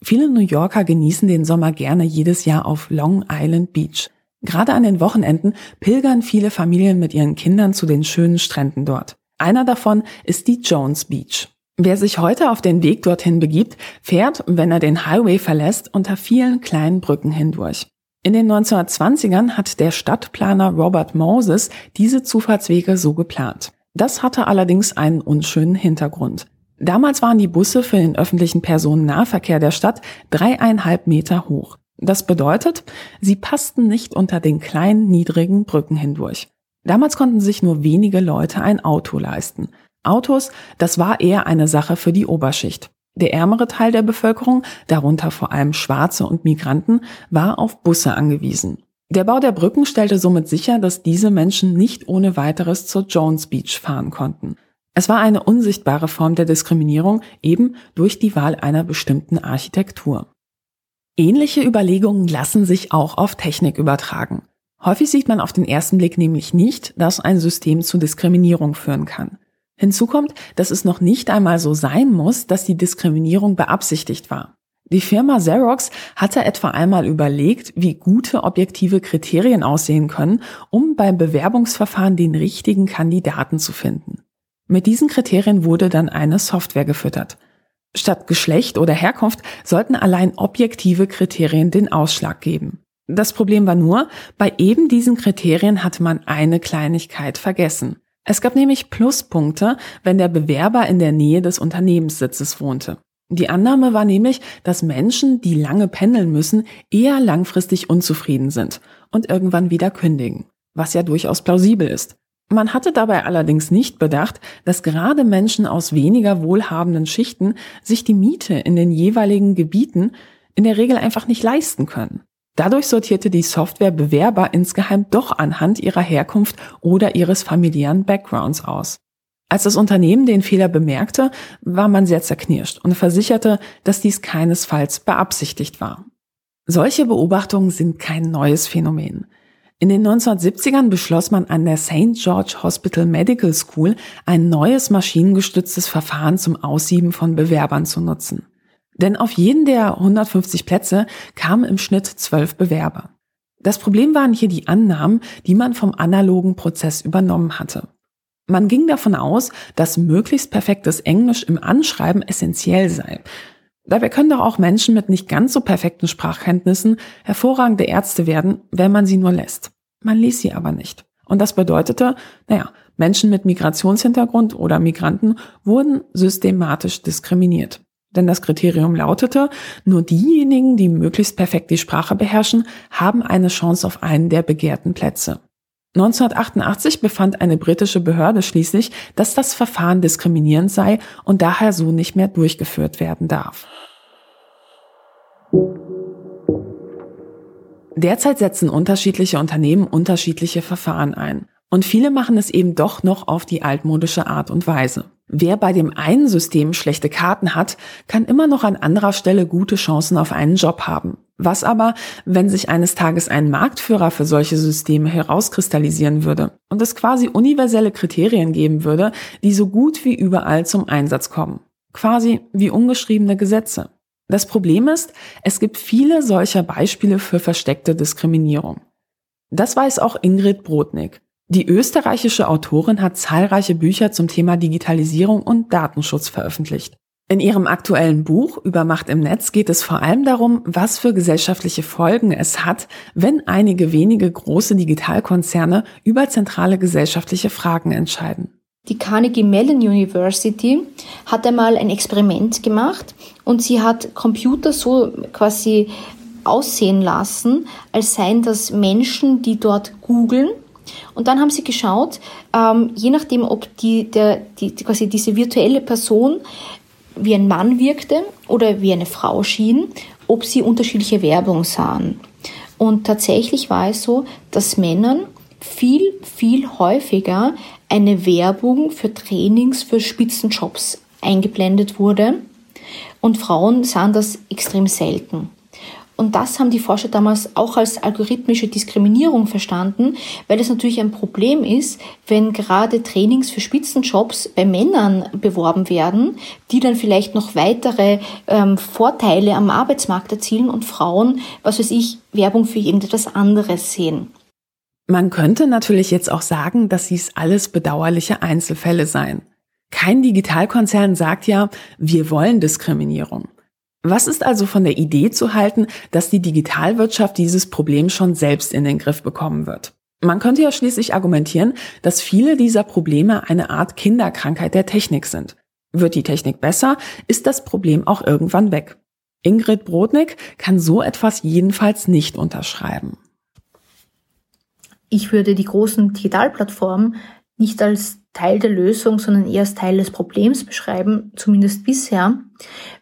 Viele New Yorker genießen den Sommer gerne jedes Jahr auf Long Island Beach. Gerade an den Wochenenden pilgern viele Familien mit ihren Kindern zu den schönen Stränden dort. Einer davon ist die Jones Beach. Wer sich heute auf den Weg dorthin begibt, fährt, wenn er den Highway verlässt, unter vielen kleinen Brücken hindurch. In den 1920ern hat der Stadtplaner Robert Moses diese Zufahrtswege so geplant. Das hatte allerdings einen unschönen Hintergrund. Damals waren die Busse für den öffentlichen Personennahverkehr der Stadt dreieinhalb Meter hoch. Das bedeutet, sie passten nicht unter den kleinen, niedrigen Brücken hindurch. Damals konnten sich nur wenige Leute ein Auto leisten. Autos, das war eher eine Sache für die Oberschicht. Der ärmere Teil der Bevölkerung, darunter vor allem Schwarze und Migranten, war auf Busse angewiesen. Der Bau der Brücken stellte somit sicher, dass diese Menschen nicht ohne weiteres zur Jones Beach fahren konnten. Es war eine unsichtbare Form der Diskriminierung, eben durch die Wahl einer bestimmten Architektur. Ähnliche Überlegungen lassen sich auch auf Technik übertragen. Häufig sieht man auf den ersten Blick nämlich nicht, dass ein System zu Diskriminierung führen kann. Hinzu kommt, dass es noch nicht einmal so sein muss, dass die Diskriminierung beabsichtigt war. Die Firma Xerox hatte etwa einmal überlegt, wie gute objektive Kriterien aussehen können, um beim Bewerbungsverfahren den richtigen Kandidaten zu finden. Mit diesen Kriterien wurde dann eine Software gefüttert. Statt Geschlecht oder Herkunft sollten allein objektive Kriterien den Ausschlag geben. Das Problem war nur, bei eben diesen Kriterien hatte man eine Kleinigkeit vergessen. Es gab nämlich Pluspunkte, wenn der Bewerber in der Nähe des Unternehmenssitzes wohnte. Die Annahme war nämlich, dass Menschen, die lange pendeln müssen, eher langfristig unzufrieden sind und irgendwann wieder kündigen, was ja durchaus plausibel ist. Man hatte dabei allerdings nicht bedacht, dass gerade Menschen aus weniger wohlhabenden Schichten sich die Miete in den jeweiligen Gebieten in der Regel einfach nicht leisten können. Dadurch sortierte die Software Bewerber insgeheim doch anhand ihrer Herkunft oder ihres familiären Backgrounds aus. Als das Unternehmen den Fehler bemerkte, war man sehr zerknirscht und versicherte, dass dies keinesfalls beabsichtigt war. Solche Beobachtungen sind kein neues Phänomen. In den 1970ern beschloss man an der St. George Hospital Medical School ein neues maschinengestütztes Verfahren zum Aussieben von Bewerbern zu nutzen. Denn auf jeden der 150 Plätze kamen im Schnitt zwölf Bewerber. Das Problem waren hier die Annahmen, die man vom analogen Prozess übernommen hatte. Man ging davon aus, dass möglichst perfektes Englisch im Anschreiben essentiell sei. Dabei können doch auch Menschen mit nicht ganz so perfekten Sprachkenntnissen hervorragende Ärzte werden, wenn man sie nur lässt. Man ließ sie aber nicht. Und das bedeutete, naja, Menschen mit Migrationshintergrund oder Migranten wurden systematisch diskriminiert. Denn das Kriterium lautete, nur diejenigen, die möglichst perfekt die Sprache beherrschen, haben eine Chance auf einen der begehrten Plätze. 1988 befand eine britische Behörde schließlich, dass das Verfahren diskriminierend sei und daher so nicht mehr durchgeführt werden darf. Derzeit setzen unterschiedliche Unternehmen unterschiedliche Verfahren ein. Und viele machen es eben doch noch auf die altmodische Art und Weise. Wer bei dem einen System schlechte Karten hat, kann immer noch an anderer Stelle gute Chancen auf einen Job haben. Was aber, wenn sich eines Tages ein Marktführer für solche Systeme herauskristallisieren würde und es quasi universelle Kriterien geben würde, die so gut wie überall zum Einsatz kommen? Quasi wie ungeschriebene Gesetze. Das Problem ist, es gibt viele solcher Beispiele für versteckte Diskriminierung. Das weiß auch Ingrid Brodnik. Die österreichische Autorin hat zahlreiche Bücher zum Thema Digitalisierung und Datenschutz veröffentlicht. In ihrem aktuellen Buch über Macht im Netz geht es vor allem darum, was für gesellschaftliche Folgen es hat, wenn einige wenige große Digitalkonzerne über zentrale gesellschaftliche Fragen entscheiden. Die Carnegie Mellon University hat einmal ein Experiment gemacht und sie hat Computer so quasi aussehen lassen, als seien das Menschen, die dort googeln und dann haben sie geschaut, ähm, je nachdem, ob die, der, die, quasi diese virtuelle Person wie ein Mann wirkte oder wie eine Frau schien, ob sie unterschiedliche Werbung sahen. Und tatsächlich war es so, dass Männern viel, viel häufiger eine Werbung für Trainings für Spitzenjobs eingeblendet wurde und Frauen sahen das extrem selten. Und das haben die Forscher damals auch als algorithmische Diskriminierung verstanden, weil es natürlich ein Problem ist, wenn gerade Trainings für Spitzenjobs bei Männern beworben werden, die dann vielleicht noch weitere ähm, Vorteile am Arbeitsmarkt erzielen und Frauen, was weiß ich, Werbung für irgendetwas anderes sehen. Man könnte natürlich jetzt auch sagen, dass dies alles bedauerliche Einzelfälle seien. Kein Digitalkonzern sagt ja, wir wollen Diskriminierung. Was ist also von der Idee zu halten, dass die Digitalwirtschaft dieses Problem schon selbst in den Griff bekommen wird? Man könnte ja schließlich argumentieren, dass viele dieser Probleme eine Art Kinderkrankheit der Technik sind. Wird die Technik besser, ist das Problem auch irgendwann weg. Ingrid Brodnik kann so etwas jedenfalls nicht unterschreiben. Ich würde die großen Digitalplattformen nicht als Teil der Lösung, sondern eher als Teil des Problems beschreiben, zumindest bisher,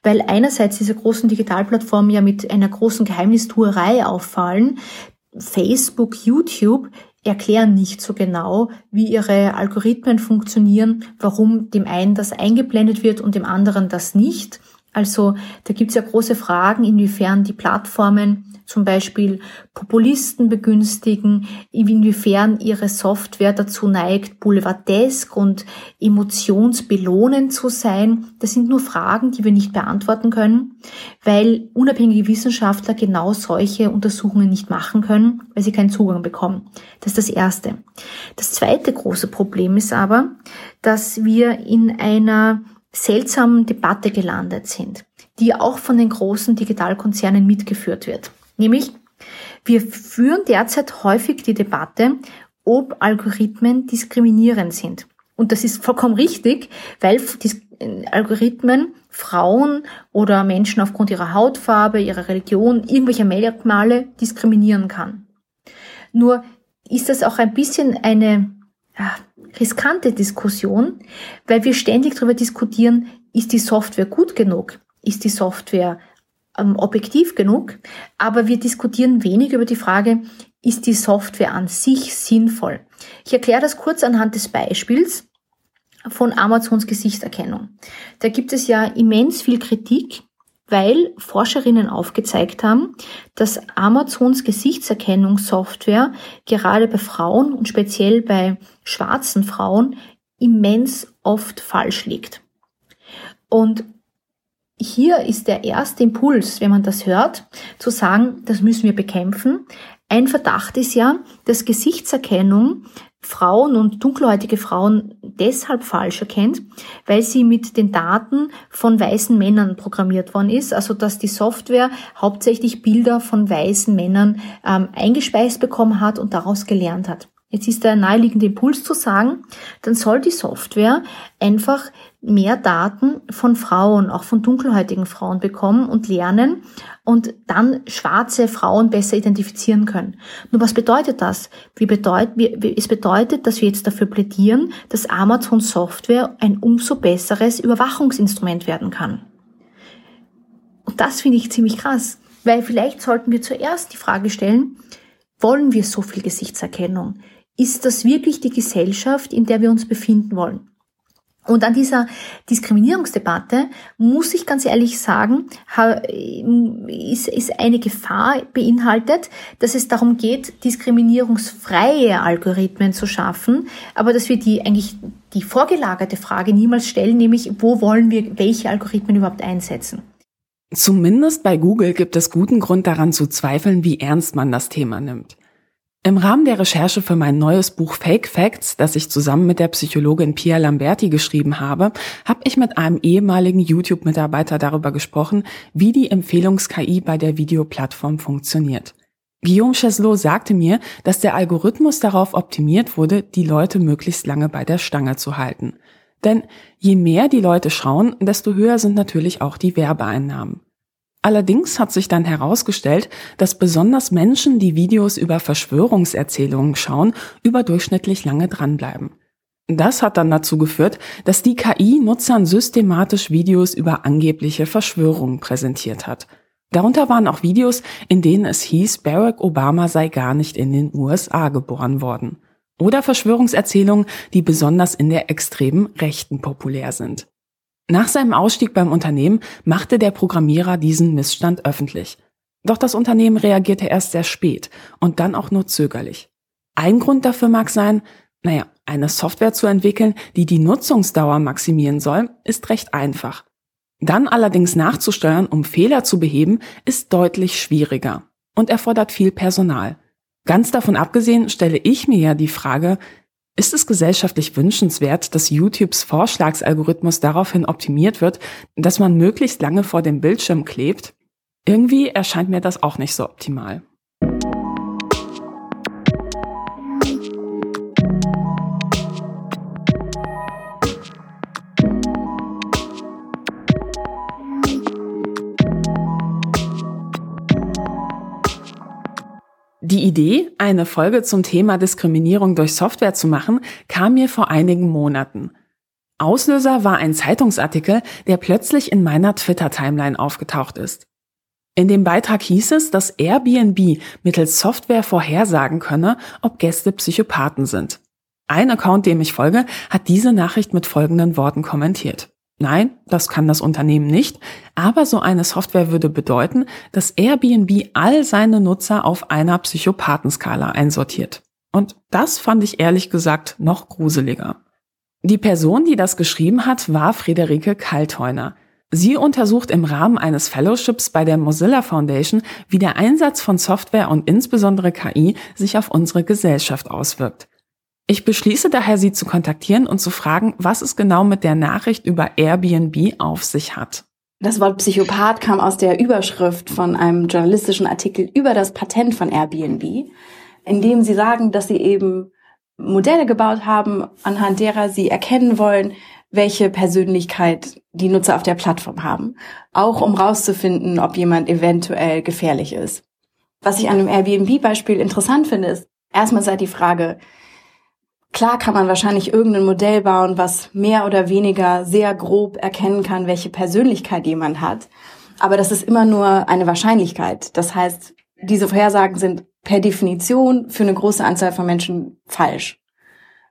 weil einerseits diese großen Digitalplattformen ja mit einer großen Geheimnistuerei auffallen. Facebook, YouTube erklären nicht so genau, wie ihre Algorithmen funktionieren, warum dem einen das eingeblendet wird und dem anderen das nicht. Also da gibt es ja große Fragen, inwiefern die Plattformen zum Beispiel Populisten begünstigen, inwiefern ihre Software dazu neigt, boulevardesk und emotionsbelohnend zu sein. Das sind nur Fragen, die wir nicht beantworten können, weil unabhängige Wissenschaftler genau solche Untersuchungen nicht machen können, weil sie keinen Zugang bekommen. Das ist das Erste. Das zweite große Problem ist aber, dass wir in einer seltsamen Debatte gelandet sind, die auch von den großen Digitalkonzernen mitgeführt wird. Nämlich, wir führen derzeit häufig die Debatte, ob Algorithmen diskriminierend sind. Und das ist vollkommen richtig, weil Algorithmen Frauen oder Menschen aufgrund ihrer Hautfarbe, ihrer Religion, irgendwelcher Merkmale diskriminieren kann. Nur ist das auch ein bisschen eine riskante Diskussion, weil wir ständig darüber diskutieren, ist die Software gut genug? Ist die Software ähm, objektiv genug, aber wir diskutieren wenig über die Frage, ist die Software an sich sinnvoll? Ich erkläre das kurz anhand des Beispiels von Amazons Gesichtserkennung. Da gibt es ja immens viel Kritik, weil Forscherinnen aufgezeigt haben, dass Amazons Gesichtserkennungssoftware gerade bei Frauen und speziell bei schwarzen Frauen immens oft falsch liegt. Und hier ist der erste Impuls, wenn man das hört, zu sagen, das müssen wir bekämpfen. Ein Verdacht ist ja, dass Gesichtserkennung Frauen und dunkelhäutige Frauen deshalb falsch erkennt, weil sie mit den Daten von weißen Männern programmiert worden ist, also dass die Software hauptsächlich Bilder von weißen Männern ähm, eingespeist bekommen hat und daraus gelernt hat. Jetzt ist der naheliegende Impuls zu sagen, dann soll die Software einfach mehr Daten von Frauen, auch von dunkelhäutigen Frauen bekommen und lernen und dann schwarze Frauen besser identifizieren können. Nur was bedeutet das? Wie bedeutet, wie, es bedeutet, dass wir jetzt dafür plädieren, dass Amazon Software ein umso besseres Überwachungsinstrument werden kann. Und das finde ich ziemlich krass. Weil vielleicht sollten wir zuerst die Frage stellen, wollen wir so viel Gesichtserkennung? Ist das wirklich die Gesellschaft, in der wir uns befinden wollen? Und an dieser Diskriminierungsdebatte muss ich ganz ehrlich sagen, ist, eine Gefahr beinhaltet, dass es darum geht, diskriminierungsfreie Algorithmen zu schaffen, aber dass wir die eigentlich die vorgelagerte Frage niemals stellen, nämlich wo wollen wir welche Algorithmen überhaupt einsetzen? Zumindest bei Google gibt es guten Grund daran zu zweifeln, wie ernst man das Thema nimmt. Im Rahmen der Recherche für mein neues Buch Fake Facts, das ich zusammen mit der Psychologin Pia Lamberti geschrieben habe, habe ich mit einem ehemaligen YouTube-Mitarbeiter darüber gesprochen, wie die Empfehlungs-KI bei der Videoplattform funktioniert. Guillaume Cheslot sagte mir, dass der Algorithmus darauf optimiert wurde, die Leute möglichst lange bei der Stange zu halten. Denn je mehr die Leute schauen, desto höher sind natürlich auch die Werbeeinnahmen. Allerdings hat sich dann herausgestellt, dass besonders Menschen, die Videos über Verschwörungserzählungen schauen, überdurchschnittlich lange dranbleiben. Das hat dann dazu geführt, dass die KI Nutzern systematisch Videos über angebliche Verschwörungen präsentiert hat. Darunter waren auch Videos, in denen es hieß, Barack Obama sei gar nicht in den USA geboren worden. Oder Verschwörungserzählungen, die besonders in der extremen Rechten populär sind. Nach seinem Ausstieg beim Unternehmen machte der Programmierer diesen Missstand öffentlich. Doch das Unternehmen reagierte erst sehr spät und dann auch nur zögerlich. Ein Grund dafür mag sein, naja, eine Software zu entwickeln, die die Nutzungsdauer maximieren soll, ist recht einfach. Dann allerdings nachzusteuern, um Fehler zu beheben, ist deutlich schwieriger und erfordert viel Personal. Ganz davon abgesehen stelle ich mir ja die Frage, ist es gesellschaftlich wünschenswert, dass YouTubes Vorschlagsalgorithmus daraufhin optimiert wird, dass man möglichst lange vor dem Bildschirm klebt? Irgendwie erscheint mir das auch nicht so optimal. Die Idee, eine Folge zum Thema Diskriminierung durch Software zu machen, kam mir vor einigen Monaten. Auslöser war ein Zeitungsartikel, der plötzlich in meiner Twitter-Timeline aufgetaucht ist. In dem Beitrag hieß es, dass Airbnb mittels Software vorhersagen könne, ob Gäste Psychopathen sind. Ein Account, dem ich folge, hat diese Nachricht mit folgenden Worten kommentiert. Nein, das kann das Unternehmen nicht, aber so eine Software würde bedeuten, dass Airbnb all seine Nutzer auf einer Psychopathenskala einsortiert. Und das fand ich ehrlich gesagt noch gruseliger. Die Person, die das geschrieben hat, war Friederike Kaltheuner. Sie untersucht im Rahmen eines Fellowships bei der Mozilla Foundation, wie der Einsatz von Software und insbesondere KI sich auf unsere Gesellschaft auswirkt. Ich beschließe daher, Sie zu kontaktieren und zu fragen, was es genau mit der Nachricht über Airbnb auf sich hat. Das Wort Psychopath kam aus der Überschrift von einem journalistischen Artikel über das Patent von Airbnb, in dem sie sagen, dass sie eben Modelle gebaut haben, anhand derer sie erkennen wollen, welche Persönlichkeit die Nutzer auf der Plattform haben, auch um rauszufinden, ob jemand eventuell gefährlich ist. Was ich an dem Airbnb-Beispiel interessant finde, ist erstmal seit die Frage, Klar kann man wahrscheinlich irgendein Modell bauen, was mehr oder weniger sehr grob erkennen kann, welche Persönlichkeit jemand hat. Aber das ist immer nur eine Wahrscheinlichkeit. Das heißt, diese Vorhersagen sind per Definition für eine große Anzahl von Menschen falsch.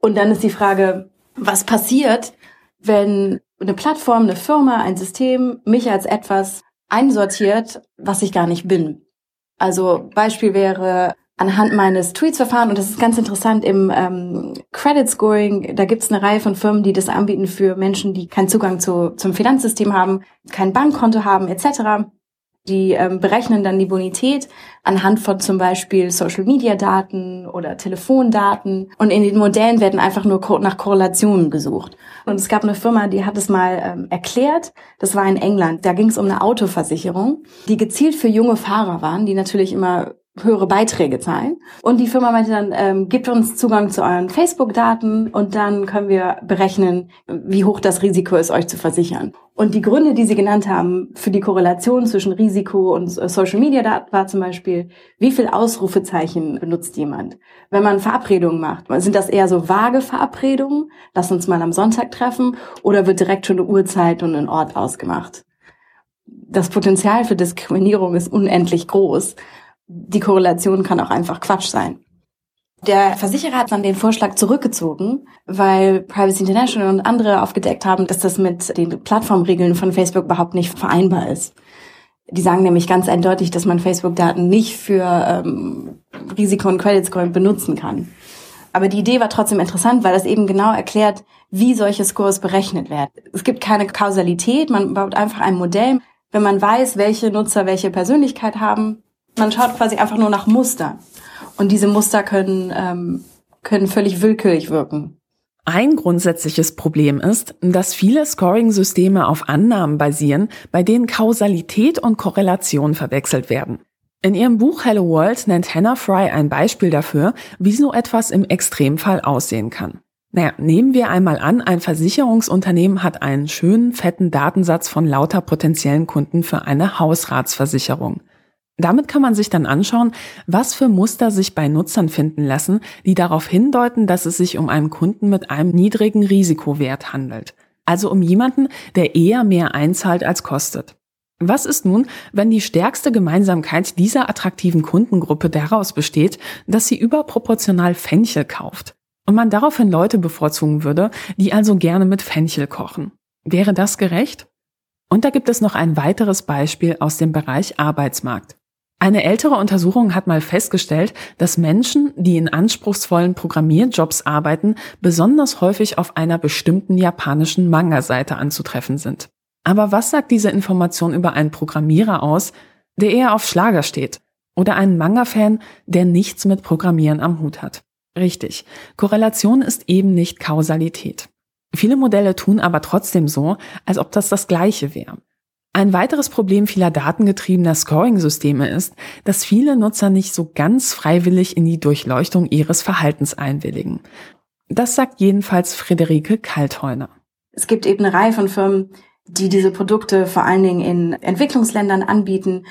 Und dann ist die Frage, was passiert, wenn eine Plattform, eine Firma, ein System mich als etwas einsortiert, was ich gar nicht bin. Also Beispiel wäre, anhand meines Tweets verfahren und das ist ganz interessant im ähm, Credit Scoring, da gibt es eine Reihe von Firmen, die das anbieten für Menschen, die keinen Zugang zu, zum Finanzsystem haben, kein Bankkonto haben etc. Die ähm, berechnen dann die Bonität anhand von zum Beispiel Social-Media-Daten oder Telefondaten. Und in den Modellen werden einfach nur nach Korrelationen gesucht. Und es gab eine Firma, die hat es mal ähm, erklärt. Das war in England. Da ging es um eine Autoversicherung, die gezielt für junge Fahrer waren, die natürlich immer höhere Beiträge zahlen. Und die Firma meinte dann, ähm, gebt uns Zugang zu euren Facebook-Daten und dann können wir berechnen, wie hoch das Risiko ist, euch zu versichern. Und die Gründe, die sie genannt haben für die Korrelation zwischen Risiko und Social-Media-Daten war zum Beispiel, wie viel Ausrufezeichen benutzt jemand? Wenn man Verabredungen macht, sind das eher so vage Verabredungen, lass uns mal am Sonntag treffen, oder wird direkt schon eine Uhrzeit und ein Ort ausgemacht? das Potenzial für Diskriminierung ist unendlich groß. Die Korrelation kann auch einfach Quatsch sein. Der Versicherer hat dann den Vorschlag zurückgezogen, weil Privacy International und andere aufgedeckt haben, dass das mit den Plattformregeln von Facebook überhaupt nicht vereinbar ist. Die sagen nämlich ganz eindeutig, dass man Facebook-Daten nicht für ähm, Risiko- und Credit Scoring benutzen kann. Aber die Idee war trotzdem interessant, weil das eben genau erklärt, wie solche Scores berechnet werden. Es gibt keine Kausalität, man baut einfach ein Modell. Wenn man weiß, welche Nutzer welche Persönlichkeit haben, man schaut quasi einfach nur nach Muster. Und diese Muster können, ähm, können völlig willkürlich wirken. Ein grundsätzliches Problem ist, dass viele Scoring-Systeme auf Annahmen basieren, bei denen Kausalität und Korrelation verwechselt werden. In ihrem Buch Hello World nennt Hannah Fry ein Beispiel dafür, wie so etwas im Extremfall aussehen kann. Naja, nehmen wir einmal an, ein Versicherungsunternehmen hat einen schönen, fetten Datensatz von lauter potenziellen Kunden für eine Hausratsversicherung. Damit kann man sich dann anschauen, was für Muster sich bei Nutzern finden lassen, die darauf hindeuten, dass es sich um einen Kunden mit einem niedrigen Risikowert handelt. Also um jemanden, der eher mehr einzahlt als kostet. Was ist nun, wenn die stärkste Gemeinsamkeit dieser attraktiven Kundengruppe daraus besteht, dass sie überproportional Fenchel kauft und man daraufhin Leute bevorzugen würde, die also gerne mit Fenchel kochen? Wäre das gerecht? Und da gibt es noch ein weiteres Beispiel aus dem Bereich Arbeitsmarkt. Eine ältere Untersuchung hat mal festgestellt, dass Menschen, die in anspruchsvollen Programmierjobs arbeiten, besonders häufig auf einer bestimmten japanischen Manga-Seite anzutreffen sind. Aber was sagt diese Information über einen Programmierer aus, der eher auf Schlager steht? Oder einen Manga-Fan, der nichts mit Programmieren am Hut hat? Richtig, Korrelation ist eben nicht Kausalität. Viele Modelle tun aber trotzdem so, als ob das das gleiche wäre. Ein weiteres Problem vieler datengetriebener Scoring-Systeme ist, dass viele Nutzer nicht so ganz freiwillig in die Durchleuchtung ihres Verhaltens einwilligen. Das sagt jedenfalls Friederike Kaltheuner. Es gibt eben eine Reihe von Firmen, die diese Produkte vor allen Dingen in Entwicklungsländern anbieten.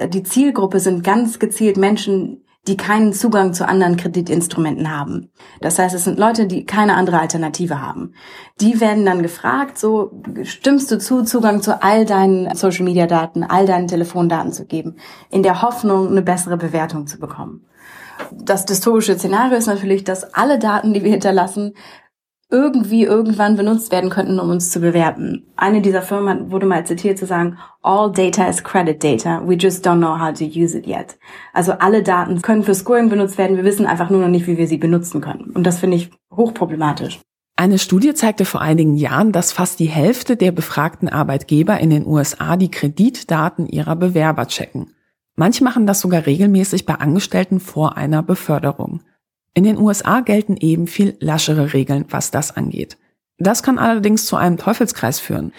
Die Zielgruppe sind ganz gezielt Menschen, die keinen Zugang zu anderen Kreditinstrumenten haben. Das heißt, es sind Leute, die keine andere Alternative haben. Die werden dann gefragt, so stimmst du zu, Zugang zu all deinen Social-Media-Daten, all deinen Telefondaten zu geben, in der Hoffnung, eine bessere Bewertung zu bekommen. Das dystopische Szenario ist natürlich, dass alle Daten, die wir hinterlassen, irgendwie irgendwann benutzt werden könnten, um uns zu bewerten. Eine dieser Firmen wurde mal zitiert zu sagen, all data is credit data, we just don't know how to use it yet. Also alle Daten können für Scoring benutzt werden, wir wissen einfach nur noch nicht, wie wir sie benutzen können. Und das finde ich hochproblematisch. Eine Studie zeigte vor einigen Jahren, dass fast die Hälfte der befragten Arbeitgeber in den USA die Kreditdaten ihrer Bewerber checken. Manche machen das sogar regelmäßig bei Angestellten vor einer Beförderung. In den USA gelten eben viel laschere Regeln, was das angeht. Das kann allerdings zu einem Teufelskreis führen.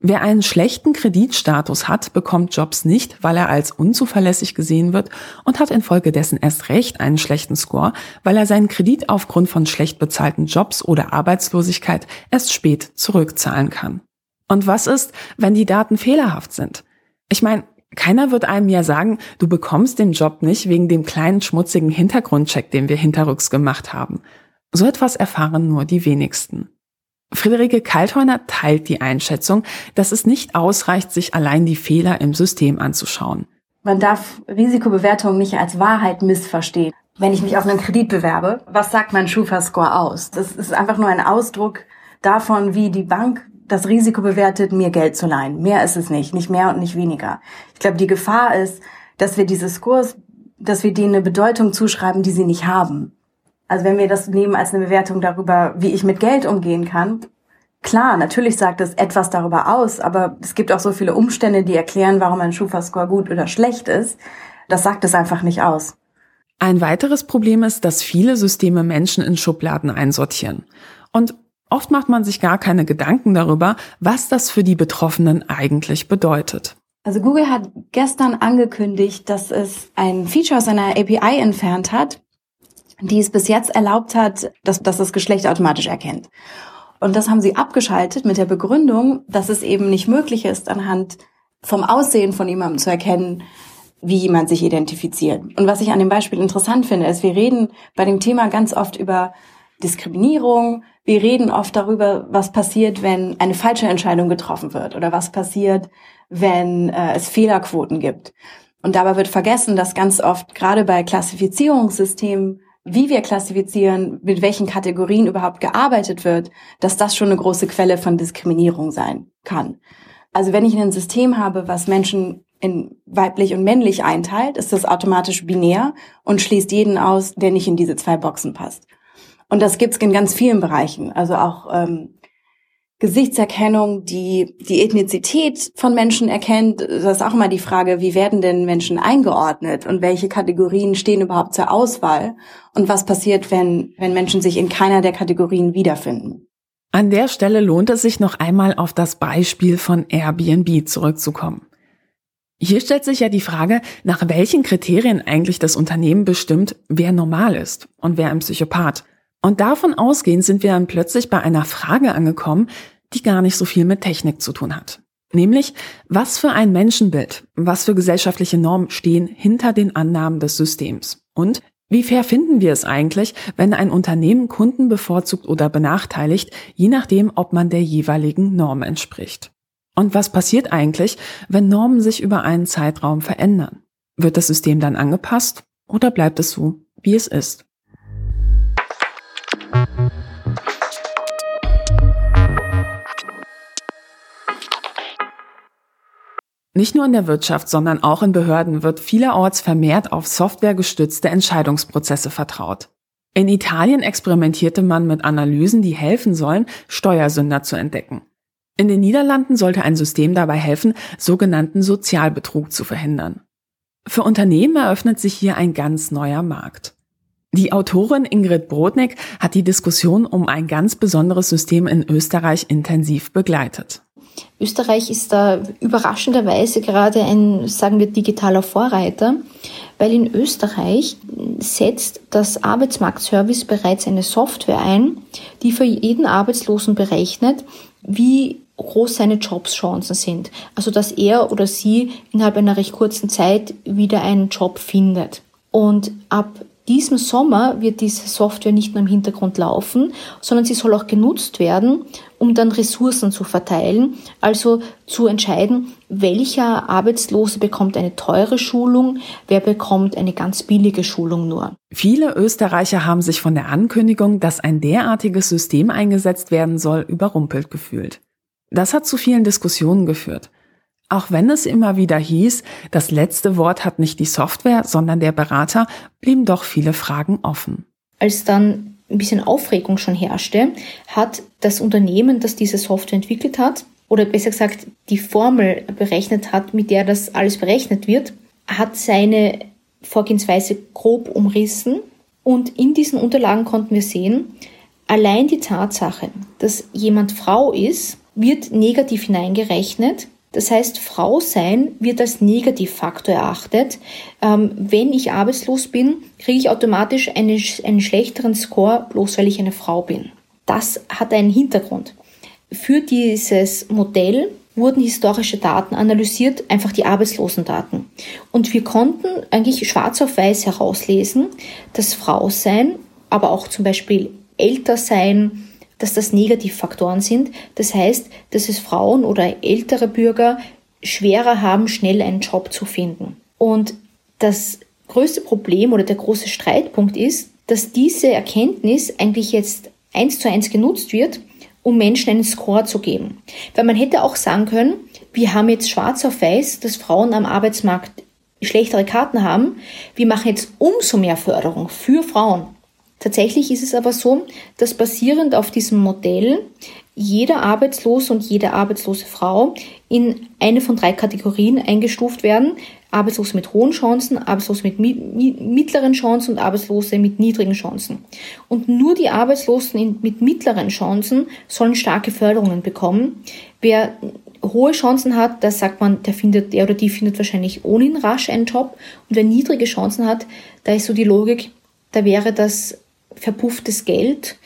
Wer einen schlechten Kreditstatus hat, bekommt Jobs nicht, weil er als unzuverlässig gesehen wird und hat infolgedessen erst recht einen schlechten Score, weil er seinen Kredit aufgrund von schlecht bezahlten Jobs oder Arbeitslosigkeit erst spät zurückzahlen kann. Und was ist, wenn die Daten fehlerhaft sind? Ich meine, keiner wird einem ja sagen, du bekommst den Job nicht wegen dem kleinen schmutzigen Hintergrundcheck, den wir hinterrücks gemacht haben. So etwas erfahren nur die wenigsten. Friederike Kaltheuner teilt die Einschätzung, dass es nicht ausreicht, sich allein die Fehler im System anzuschauen. Man darf Risikobewertungen nicht als Wahrheit missverstehen. Wenn ich mich auf einen Kredit bewerbe, was sagt mein Schufa-Score aus? Das ist einfach nur ein Ausdruck davon, wie die Bank das Risiko bewertet, mir Geld zu leihen. Mehr ist es nicht, nicht mehr und nicht weniger. Ich glaube, die Gefahr ist, dass wir diese Scores, dass wir denen eine Bedeutung zuschreiben, die sie nicht haben. Also wenn wir das nehmen als eine Bewertung darüber, wie ich mit Geld umgehen kann, klar, natürlich sagt es etwas darüber aus, aber es gibt auch so viele Umstände, die erklären, warum ein Schufa-Score gut oder schlecht ist. Das sagt es einfach nicht aus. Ein weiteres Problem ist, dass viele Systeme Menschen in Schubladen einsortieren. Und Oft macht man sich gar keine Gedanken darüber, was das für die Betroffenen eigentlich bedeutet. Also Google hat gestern angekündigt, dass es ein Feature aus einer API entfernt hat, die es bis jetzt erlaubt hat, dass, dass das Geschlecht automatisch erkennt. Und das haben sie abgeschaltet mit der Begründung, dass es eben nicht möglich ist, anhand vom Aussehen von jemandem zu erkennen, wie jemand sich identifiziert. Und was ich an dem Beispiel interessant finde, ist, wir reden bei dem Thema ganz oft über Diskriminierung. Wir reden oft darüber, was passiert, wenn eine falsche Entscheidung getroffen wird oder was passiert, wenn äh, es Fehlerquoten gibt. Und dabei wird vergessen, dass ganz oft gerade bei Klassifizierungssystemen, wie wir klassifizieren, mit welchen Kategorien überhaupt gearbeitet wird, dass das schon eine große Quelle von Diskriminierung sein kann. Also wenn ich ein System habe, was Menschen in weiblich und männlich einteilt, ist das automatisch binär und schließt jeden aus, der nicht in diese zwei Boxen passt. Und das gibt's in ganz vielen Bereichen. Also auch ähm, Gesichtserkennung, die die Ethnizität von Menschen erkennt. Das ist auch immer die Frage, wie werden denn Menschen eingeordnet und welche Kategorien stehen überhaupt zur Auswahl und was passiert, wenn, wenn Menschen sich in keiner der Kategorien wiederfinden. An der Stelle lohnt es sich noch einmal auf das Beispiel von Airbnb zurückzukommen. Hier stellt sich ja die Frage, nach welchen Kriterien eigentlich das Unternehmen bestimmt, wer normal ist und wer ein Psychopath. Und davon ausgehend sind wir dann plötzlich bei einer Frage angekommen, die gar nicht so viel mit Technik zu tun hat. Nämlich, was für ein Menschenbild, was für gesellschaftliche Normen stehen hinter den Annahmen des Systems? Und wie fair finden wir es eigentlich, wenn ein Unternehmen Kunden bevorzugt oder benachteiligt, je nachdem, ob man der jeweiligen Norm entspricht? Und was passiert eigentlich, wenn Normen sich über einen Zeitraum verändern? Wird das System dann angepasst oder bleibt es so, wie es ist? Nicht nur in der Wirtschaft, sondern auch in Behörden wird vielerorts vermehrt auf softwaregestützte Entscheidungsprozesse vertraut. In Italien experimentierte man mit Analysen, die helfen sollen, Steuersünder zu entdecken. In den Niederlanden sollte ein System dabei helfen, sogenannten Sozialbetrug zu verhindern. Für Unternehmen eröffnet sich hier ein ganz neuer Markt. Die Autorin Ingrid Brodnik hat die Diskussion um ein ganz besonderes System in Österreich intensiv begleitet. Österreich ist da überraschenderweise gerade ein, sagen wir, digitaler Vorreiter, weil in Österreich setzt das Arbeitsmarktservice bereits eine Software ein, die für jeden Arbeitslosen berechnet, wie groß seine Jobschancen sind. Also dass er oder sie innerhalb einer recht kurzen Zeit wieder einen Job findet. Und ab diesem Sommer wird diese Software nicht nur im Hintergrund laufen, sondern sie soll auch genutzt werden, um dann Ressourcen zu verteilen, also zu entscheiden, welcher Arbeitslose bekommt eine teure Schulung, wer bekommt eine ganz billige Schulung nur. Viele Österreicher haben sich von der Ankündigung, dass ein derartiges System eingesetzt werden soll, überrumpelt gefühlt. Das hat zu vielen Diskussionen geführt. Auch wenn es immer wieder hieß, das letzte Wort hat nicht die Software, sondern der Berater, blieben doch viele Fragen offen. Als dann ein bisschen Aufregung schon herrschte, hat das Unternehmen, das diese Software entwickelt hat, oder besser gesagt die Formel berechnet hat, mit der das alles berechnet wird, hat seine Vorgehensweise grob umrissen. Und in diesen Unterlagen konnten wir sehen, allein die Tatsache, dass jemand Frau ist, wird negativ hineingerechnet das heißt, Frau sein wird als Negativfaktor erachtet. Ähm, wenn ich arbeitslos bin, kriege ich automatisch eine, einen schlechteren Score, bloß weil ich eine Frau bin. Das hat einen Hintergrund. Für dieses Modell wurden historische Daten analysiert, einfach die Arbeitslosendaten. Und wir konnten eigentlich schwarz auf weiß herauslesen, dass Frau sein, aber auch zum Beispiel älter sein, dass das Negativfaktoren sind. Das heißt, dass es Frauen oder ältere Bürger schwerer haben, schnell einen Job zu finden. Und das größte Problem oder der große Streitpunkt ist, dass diese Erkenntnis eigentlich jetzt eins zu eins genutzt wird, um Menschen einen Score zu geben. Weil man hätte auch sagen können, wir haben jetzt schwarz auf weiß, dass Frauen am Arbeitsmarkt schlechtere Karten haben. Wir machen jetzt umso mehr Förderung für Frauen. Tatsächlich ist es aber so, dass basierend auf diesem Modell jeder Arbeitslose und jede arbeitslose Frau in eine von drei Kategorien eingestuft werden. Arbeitslose mit hohen Chancen, Arbeitslose mit mittleren Chancen und Arbeitslose mit niedrigen Chancen. Und nur die Arbeitslosen mit mittleren Chancen sollen starke Förderungen bekommen. Wer hohe Chancen hat, da sagt man, der findet, der oder die findet wahrscheinlich ohnehin rasch einen Job. Und wer niedrige Chancen hat, da ist so die Logik, da wäre das verpufftes Geld,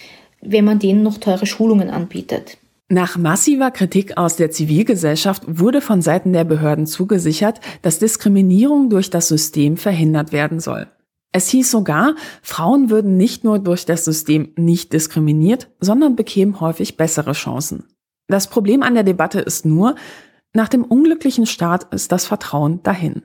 wenn man denen noch teure Schulungen anbietet. Nach massiver Kritik aus der Zivilgesellschaft wurde von Seiten der Behörden zugesichert, dass Diskriminierung durch das System verhindert werden soll. Es hieß sogar, Frauen würden nicht nur durch das System nicht diskriminiert, sondern bekämen häufig bessere Chancen. Das Problem an der Debatte ist nur, nach dem unglücklichen Start ist das Vertrauen dahin.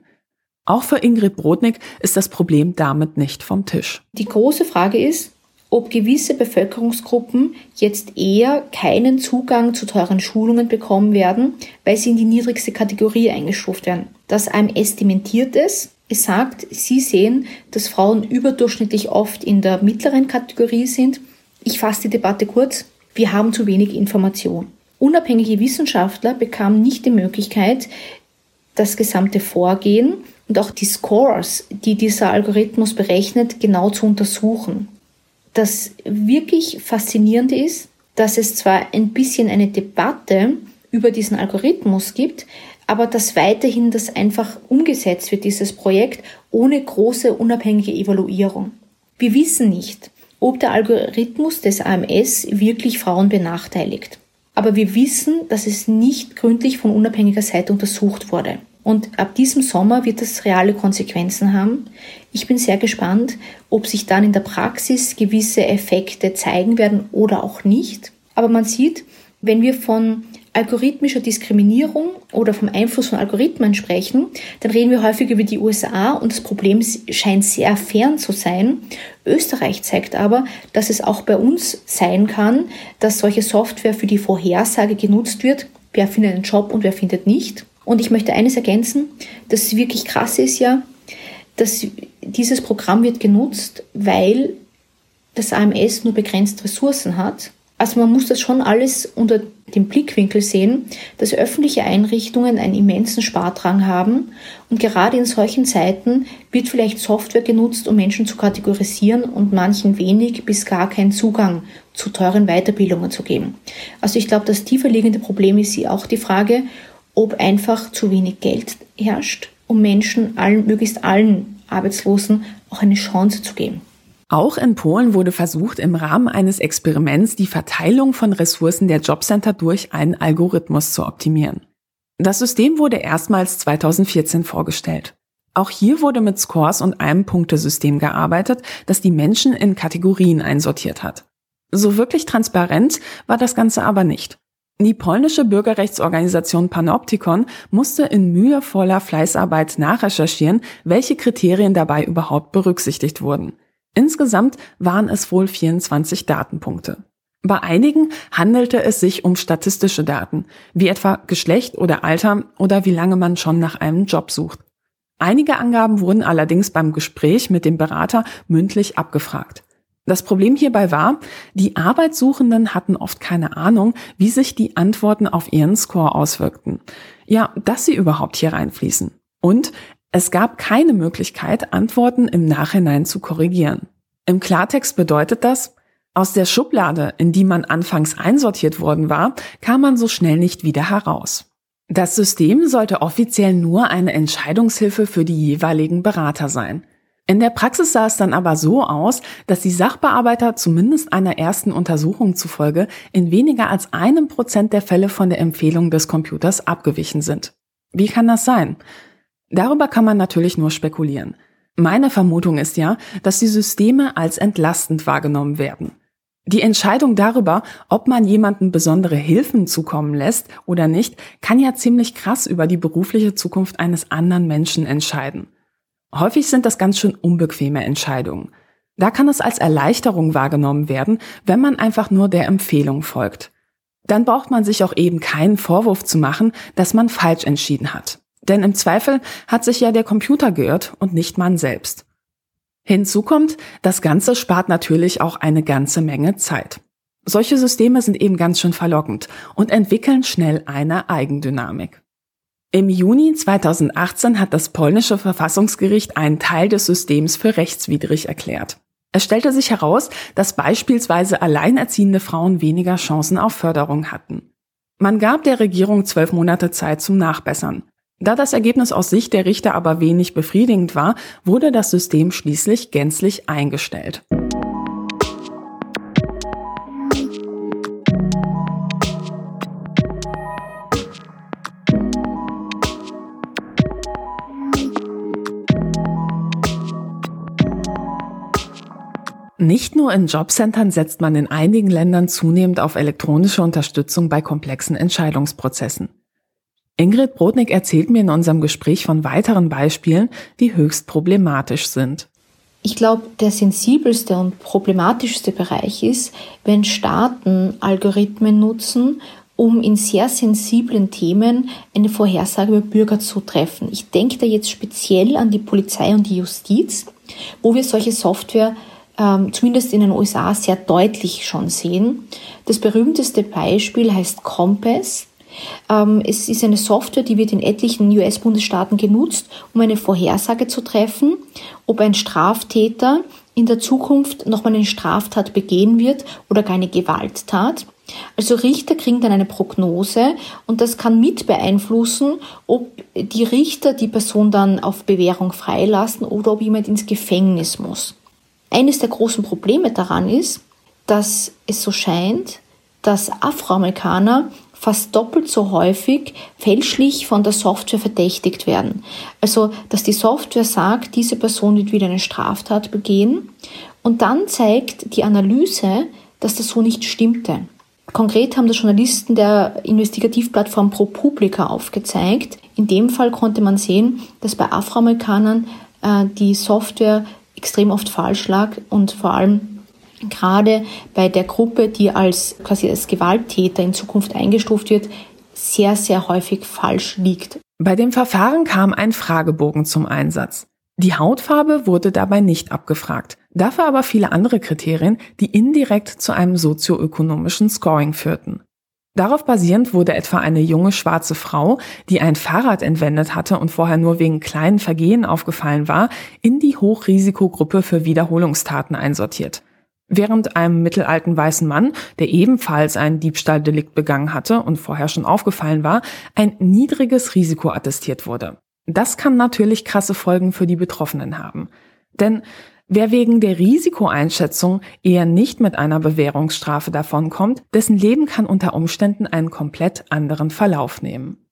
Auch für Ingrid Brodnik ist das Problem damit nicht vom Tisch. Die große Frage ist, ob gewisse Bevölkerungsgruppen jetzt eher keinen Zugang zu teuren Schulungen bekommen werden, weil sie in die niedrigste Kategorie eingestuft werden. Das AMS dementiert es. Es sagt, sie sehen, dass Frauen überdurchschnittlich oft in der mittleren Kategorie sind. Ich fasse die Debatte kurz. Wir haben zu wenig Information. Unabhängige Wissenschaftler bekamen nicht die Möglichkeit, das gesamte Vorgehen und auch die Scores, die dieser Algorithmus berechnet, genau zu untersuchen. Das wirklich Faszinierende ist, dass es zwar ein bisschen eine Debatte über diesen Algorithmus gibt, aber dass weiterhin das einfach umgesetzt wird, dieses Projekt, ohne große unabhängige Evaluierung. Wir wissen nicht, ob der Algorithmus des AMS wirklich Frauen benachteiligt. Aber wir wissen, dass es nicht gründlich von unabhängiger Seite untersucht wurde. Und ab diesem Sommer wird es reale Konsequenzen haben. Ich bin sehr gespannt, ob sich dann in der Praxis gewisse Effekte zeigen werden oder auch nicht. Aber man sieht, wenn wir von algorithmischer Diskriminierung oder vom Einfluss von Algorithmen sprechen, dann reden wir häufig über die USA und das Problem scheint sehr fern zu sein. Österreich zeigt aber, dass es auch bei uns sein kann, dass solche Software für die Vorhersage genutzt wird, wer findet einen Job und wer findet nicht. Und ich möchte eines ergänzen, das wirklich krass ist ja, dass dieses Programm wird genutzt, weil das AMS nur begrenzt Ressourcen hat. Also man muss das schon alles unter dem Blickwinkel sehen, dass öffentliche Einrichtungen einen immensen Spardrang haben und gerade in solchen Zeiten wird vielleicht Software genutzt, um Menschen zu kategorisieren und manchen wenig bis gar keinen Zugang zu teuren Weiterbildungen zu geben. Also ich glaube, das tiefer liegende Problem ist hier auch die Frage, ob einfach zu wenig Geld herrscht, um Menschen, allen, möglichst allen Arbeitslosen auch eine Chance zu geben. Auch in Polen wurde versucht, im Rahmen eines Experiments die Verteilung von Ressourcen der Jobcenter durch einen Algorithmus zu optimieren. Das System wurde erstmals 2014 vorgestellt. Auch hier wurde mit Scores und einem Punktesystem gearbeitet, das die Menschen in Kategorien einsortiert hat. So wirklich transparent war das Ganze aber nicht. Die polnische Bürgerrechtsorganisation Panoptikon musste in mühevoller Fleißarbeit nachrecherchieren, welche Kriterien dabei überhaupt berücksichtigt wurden. Insgesamt waren es wohl 24 Datenpunkte. Bei einigen handelte es sich um statistische Daten, wie etwa Geschlecht oder Alter oder wie lange man schon nach einem Job sucht. Einige Angaben wurden allerdings beim Gespräch mit dem Berater mündlich abgefragt. Das Problem hierbei war, die Arbeitssuchenden hatten oft keine Ahnung, wie sich die Antworten auf ihren Score auswirkten. Ja, dass sie überhaupt hier reinfließen. Und es gab keine Möglichkeit, Antworten im Nachhinein zu korrigieren. Im Klartext bedeutet das, aus der Schublade, in die man anfangs einsortiert worden war, kam man so schnell nicht wieder heraus. Das System sollte offiziell nur eine Entscheidungshilfe für die jeweiligen Berater sein. In der Praxis sah es dann aber so aus, dass die Sachbearbeiter zumindest einer ersten Untersuchung zufolge in weniger als einem Prozent der Fälle von der Empfehlung des Computers abgewichen sind. Wie kann das sein? Darüber kann man natürlich nur spekulieren. Meine Vermutung ist ja, dass die Systeme als entlastend wahrgenommen werden. Die Entscheidung darüber, ob man jemanden besondere Hilfen zukommen lässt oder nicht, kann ja ziemlich krass über die berufliche Zukunft eines anderen Menschen entscheiden. Häufig sind das ganz schön unbequeme Entscheidungen. Da kann es als Erleichterung wahrgenommen werden, wenn man einfach nur der Empfehlung folgt. Dann braucht man sich auch eben keinen Vorwurf zu machen, dass man falsch entschieden hat. Denn im Zweifel hat sich ja der Computer geirrt und nicht man selbst. Hinzu kommt, das Ganze spart natürlich auch eine ganze Menge Zeit. Solche Systeme sind eben ganz schön verlockend und entwickeln schnell eine Eigendynamik. Im Juni 2018 hat das polnische Verfassungsgericht einen Teil des Systems für rechtswidrig erklärt. Es stellte sich heraus, dass beispielsweise alleinerziehende Frauen weniger Chancen auf Förderung hatten. Man gab der Regierung zwölf Monate Zeit zum Nachbessern. Da das Ergebnis aus Sicht der Richter aber wenig befriedigend war, wurde das System schließlich gänzlich eingestellt. Nicht nur in Jobcentern setzt man in einigen Ländern zunehmend auf elektronische Unterstützung bei komplexen Entscheidungsprozessen. Ingrid Brodnik erzählt mir in unserem Gespräch von weiteren Beispielen, die höchst problematisch sind. Ich glaube, der sensibelste und problematischste Bereich ist, wenn Staaten Algorithmen nutzen, um in sehr sensiblen Themen eine Vorhersage über Bürger zu treffen. Ich denke da jetzt speziell an die Polizei und die Justiz, wo wir solche Software ähm, zumindest in den USA sehr deutlich schon sehen. Das berühmteste Beispiel heißt Compass. Ähm, es ist eine Software, die wird in etlichen US-Bundesstaaten genutzt, um eine Vorhersage zu treffen, ob ein Straftäter in der Zukunft nochmal eine Straftat begehen wird oder gar eine Gewalttat. Also Richter kriegen dann eine Prognose und das kann mit beeinflussen, ob die Richter die Person dann auf Bewährung freilassen oder ob jemand ins Gefängnis muss. Eines der großen Probleme daran ist, dass es so scheint, dass Afroamerikaner fast doppelt so häufig fälschlich von der Software verdächtigt werden. Also, dass die Software sagt, diese Person wird wieder eine Straftat begehen und dann zeigt die Analyse, dass das so nicht stimmte. Konkret haben das Journalisten der Investigativplattform ProPublica aufgezeigt. In dem Fall konnte man sehen, dass bei Afroamerikanern äh, die Software extrem oft falsch lag und vor allem gerade bei der Gruppe, die als quasi als Gewalttäter in Zukunft eingestuft wird, sehr, sehr häufig falsch liegt. Bei dem Verfahren kam ein Fragebogen zum Einsatz. Die Hautfarbe wurde dabei nicht abgefragt, dafür aber viele andere Kriterien, die indirekt zu einem sozioökonomischen Scoring führten. Darauf basierend wurde etwa eine junge schwarze Frau, die ein Fahrrad entwendet hatte und vorher nur wegen kleinen Vergehen aufgefallen war, in Hochrisikogruppe für Wiederholungstaten einsortiert während einem mittelalten weißen Mann, der ebenfalls ein Diebstahldelikt begangen hatte und vorher schon aufgefallen war, ein niedriges Risiko attestiert wurde. Das kann natürlich krasse Folgen für die Betroffenen haben. Denn wer wegen der Risikoeinschätzung eher nicht mit einer Bewährungsstrafe davonkommt, dessen Leben kann unter Umständen einen komplett anderen Verlauf nehmen.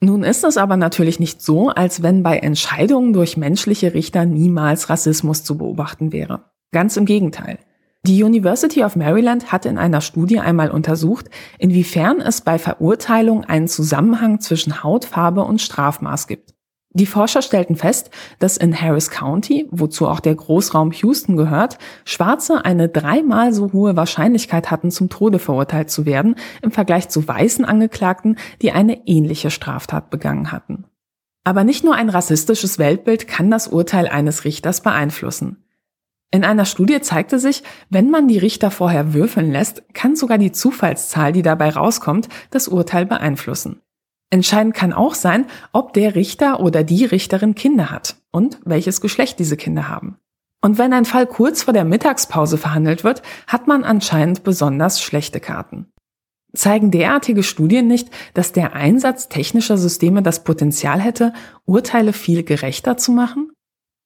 Nun ist es aber natürlich nicht so, als wenn bei Entscheidungen durch menschliche Richter niemals Rassismus zu beobachten wäre. Ganz im Gegenteil. Die University of Maryland hat in einer Studie einmal untersucht, inwiefern es bei Verurteilung einen Zusammenhang zwischen Hautfarbe und Strafmaß gibt. Die Forscher stellten fest, dass in Harris County, wozu auch der Großraum Houston gehört, Schwarze eine dreimal so hohe Wahrscheinlichkeit hatten, zum Tode verurteilt zu werden, im Vergleich zu weißen Angeklagten, die eine ähnliche Straftat begangen hatten. Aber nicht nur ein rassistisches Weltbild kann das Urteil eines Richters beeinflussen. In einer Studie zeigte sich, wenn man die Richter vorher würfeln lässt, kann sogar die Zufallszahl, die dabei rauskommt, das Urteil beeinflussen. Entscheidend kann auch sein, ob der Richter oder die Richterin Kinder hat und welches Geschlecht diese Kinder haben. Und wenn ein Fall kurz vor der Mittagspause verhandelt wird, hat man anscheinend besonders schlechte Karten. Zeigen derartige Studien nicht, dass der Einsatz technischer Systeme das Potenzial hätte, Urteile viel gerechter zu machen?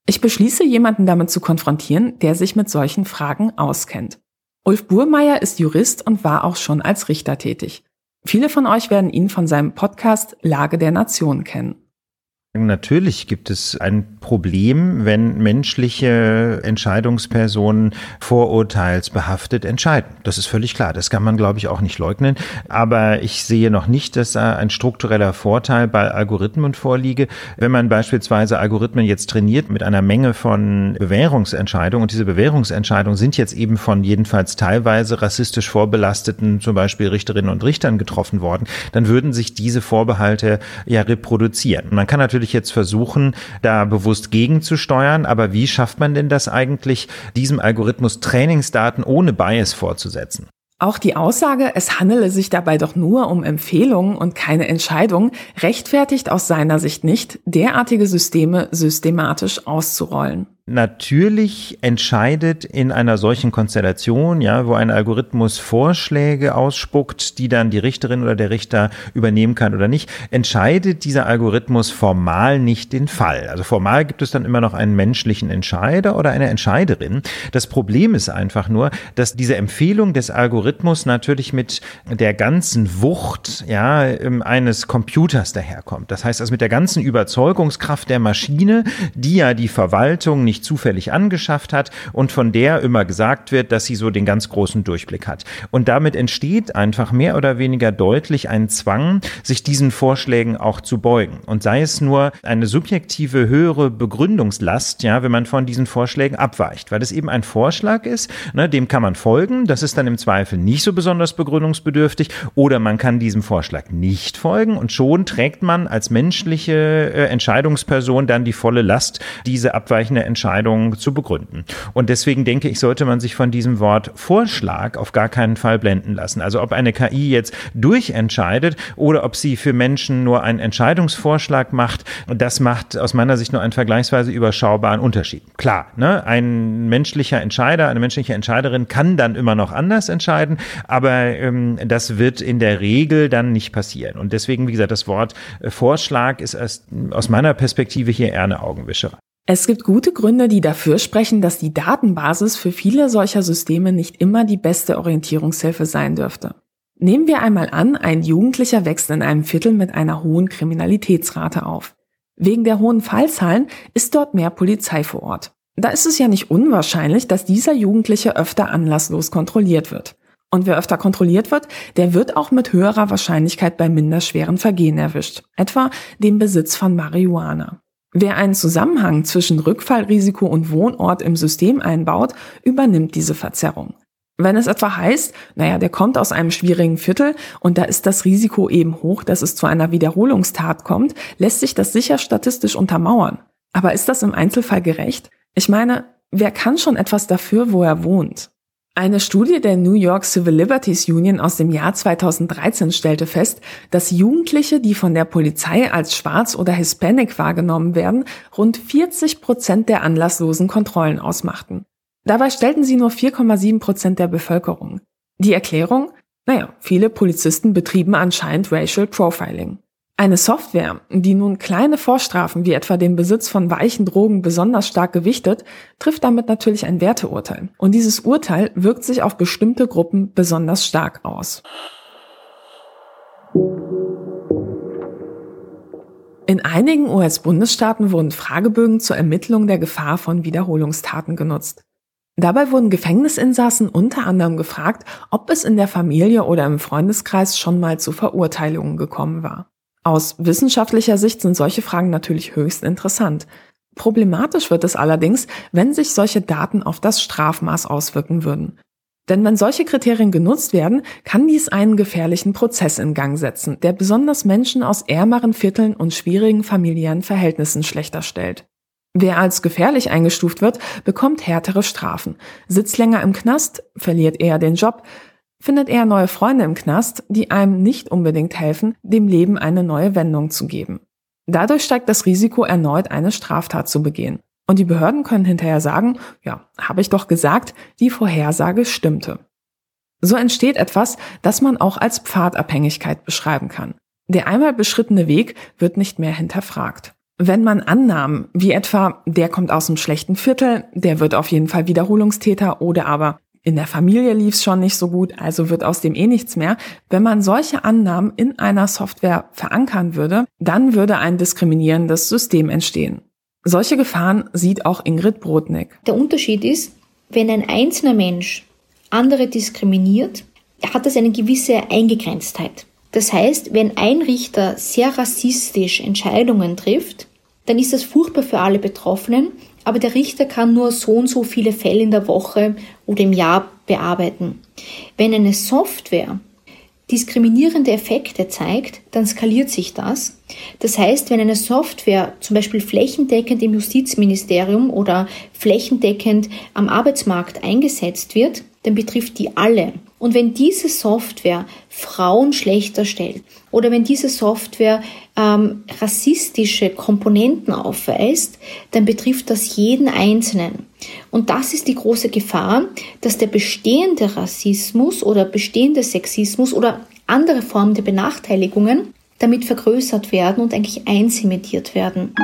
Ich beschließe, jemanden damit zu konfrontieren, der sich mit solchen Fragen auskennt. Ulf Burmeier ist Jurist und war auch schon als Richter tätig. Viele von euch werden ihn von seinem Podcast Lage der Nation kennen. Natürlich gibt es ein Problem, wenn menschliche Entscheidungspersonen vorurteilsbehaftet entscheiden. Das ist völlig klar. Das kann man, glaube ich, auch nicht leugnen. Aber ich sehe noch nicht, dass da ein struktureller Vorteil bei Algorithmen vorliege. Wenn man beispielsweise Algorithmen jetzt trainiert mit einer Menge von Bewährungsentscheidungen und diese Bewährungsentscheidungen sind jetzt eben von jedenfalls teilweise rassistisch vorbelasteten, zum Beispiel Richterinnen und Richtern getroffen worden, dann würden sich diese Vorbehalte ja reproduzieren. Man kann natürlich natürlich jetzt versuchen, da bewusst gegenzusteuern, aber wie schafft man denn das eigentlich, diesem Algorithmus Trainingsdaten ohne Bias vorzusetzen? Auch die Aussage, es handele sich dabei doch nur um Empfehlungen und keine Entscheidung, rechtfertigt aus seiner Sicht nicht, derartige Systeme systematisch auszurollen natürlich entscheidet in einer solchen Konstellation, ja, wo ein Algorithmus Vorschläge ausspuckt, die dann die Richterin oder der Richter übernehmen kann oder nicht, entscheidet dieser Algorithmus formal nicht den Fall. Also formal gibt es dann immer noch einen menschlichen Entscheider oder eine Entscheiderin. Das Problem ist einfach nur, dass diese Empfehlung des Algorithmus natürlich mit der ganzen Wucht, ja, ähm, eines Computers daherkommt. Das heißt also mit der ganzen Überzeugungskraft der Maschine, die ja die Verwaltung nicht sich zufällig angeschafft hat und von der immer gesagt wird, dass sie so den ganz großen Durchblick hat. Und damit entsteht einfach mehr oder weniger deutlich ein Zwang, sich diesen Vorschlägen auch zu beugen. Und sei es nur eine subjektive höhere Begründungslast, ja, wenn man von diesen Vorschlägen abweicht, weil es eben ein Vorschlag ist, ne, dem kann man folgen, das ist dann im Zweifel nicht so besonders begründungsbedürftig, oder man kann diesem Vorschlag nicht folgen und schon trägt man als menschliche äh, Entscheidungsperson dann die volle Last, diese abweichende Entscheidung zu begründen. Und deswegen denke ich, sollte man sich von diesem Wort Vorschlag auf gar keinen Fall blenden lassen. Also ob eine KI jetzt durchentscheidet oder ob sie für Menschen nur einen Entscheidungsvorschlag macht, das macht aus meiner Sicht nur einen vergleichsweise überschaubaren Unterschied. Klar, ne, ein menschlicher Entscheider, eine menschliche Entscheiderin kann dann immer noch anders entscheiden, aber ähm, das wird in der Regel dann nicht passieren. Und deswegen, wie gesagt, das Wort äh, Vorschlag ist aus meiner Perspektive hier eher eine Augenwischerei. Es gibt gute Gründe, die dafür sprechen, dass die Datenbasis für viele solcher Systeme nicht immer die beste Orientierungshilfe sein dürfte. Nehmen wir einmal an, ein Jugendlicher wächst in einem Viertel mit einer hohen Kriminalitätsrate auf. Wegen der hohen Fallzahlen ist dort mehr Polizei vor Ort. Da ist es ja nicht unwahrscheinlich, dass dieser Jugendliche öfter anlasslos kontrolliert wird. Und wer öfter kontrolliert wird, der wird auch mit höherer Wahrscheinlichkeit bei minderschweren Vergehen erwischt, etwa dem Besitz von Marihuana. Wer einen Zusammenhang zwischen Rückfallrisiko und Wohnort im System einbaut, übernimmt diese Verzerrung. Wenn es etwa heißt, naja, der kommt aus einem schwierigen Viertel und da ist das Risiko eben hoch, dass es zu einer Wiederholungstat kommt, lässt sich das sicher statistisch untermauern. Aber ist das im Einzelfall gerecht? Ich meine, wer kann schon etwas dafür, wo er wohnt? Eine Studie der New York Civil Liberties Union aus dem Jahr 2013 stellte fest, dass Jugendliche, die von der Polizei als schwarz oder Hispanic wahrgenommen werden, rund 40 Prozent der anlasslosen Kontrollen ausmachten. Dabei stellten sie nur 4,7 Prozent der Bevölkerung. Die Erklärung? Naja, viele Polizisten betrieben anscheinend Racial Profiling. Eine Software, die nun kleine Vorstrafen wie etwa den Besitz von weichen Drogen besonders stark gewichtet, trifft damit natürlich ein Werteurteil. Und dieses Urteil wirkt sich auf bestimmte Gruppen besonders stark aus. In einigen US-Bundesstaaten wurden Fragebögen zur Ermittlung der Gefahr von Wiederholungstaten genutzt. Dabei wurden Gefängnisinsassen unter anderem gefragt, ob es in der Familie oder im Freundeskreis schon mal zu Verurteilungen gekommen war. Aus wissenschaftlicher Sicht sind solche Fragen natürlich höchst interessant. Problematisch wird es allerdings, wenn sich solche Daten auf das Strafmaß auswirken würden. Denn wenn solche Kriterien genutzt werden, kann dies einen gefährlichen Prozess in Gang setzen, der besonders Menschen aus ärmeren Vierteln und schwierigen familiären Verhältnissen schlechter stellt. Wer als gefährlich eingestuft wird, bekommt härtere Strafen, sitzt länger im Knast, verliert eher den Job, findet er neue Freunde im Knast, die einem nicht unbedingt helfen, dem Leben eine neue Wendung zu geben. Dadurch steigt das Risiko, erneut eine Straftat zu begehen. Und die Behörden können hinterher sagen, ja, habe ich doch gesagt, die Vorhersage stimmte. So entsteht etwas, das man auch als Pfadabhängigkeit beschreiben kann. Der einmal beschrittene Weg wird nicht mehr hinterfragt. Wenn man Annahmen, wie etwa, der kommt aus einem schlechten Viertel, der wird auf jeden Fall Wiederholungstäter oder aber in der Familie lief es schon nicht so gut, also wird aus dem eh nichts mehr. Wenn man solche Annahmen in einer Software verankern würde, dann würde ein diskriminierendes System entstehen. Solche Gefahren sieht auch Ingrid Brodnik. Der Unterschied ist, wenn ein einzelner Mensch andere diskriminiert, hat das eine gewisse Eingegrenztheit. Das heißt, wenn ein Richter sehr rassistisch Entscheidungen trifft, dann ist das furchtbar für alle Betroffenen aber der Richter kann nur so und so viele Fälle in der Woche oder im Jahr bearbeiten. Wenn eine Software diskriminierende Effekte zeigt, dann skaliert sich das. Das heißt, wenn eine Software zum Beispiel flächendeckend im Justizministerium oder flächendeckend am Arbeitsmarkt eingesetzt wird, dann betrifft die alle. Und wenn diese Software Frauen schlechter stellt oder wenn diese Software ähm, rassistische Komponenten aufweist, dann betrifft das jeden Einzelnen. Und das ist die große Gefahr, dass der bestehende Rassismus oder bestehende Sexismus oder andere Formen der Benachteiligungen damit vergrößert werden und eigentlich einsementiert werden.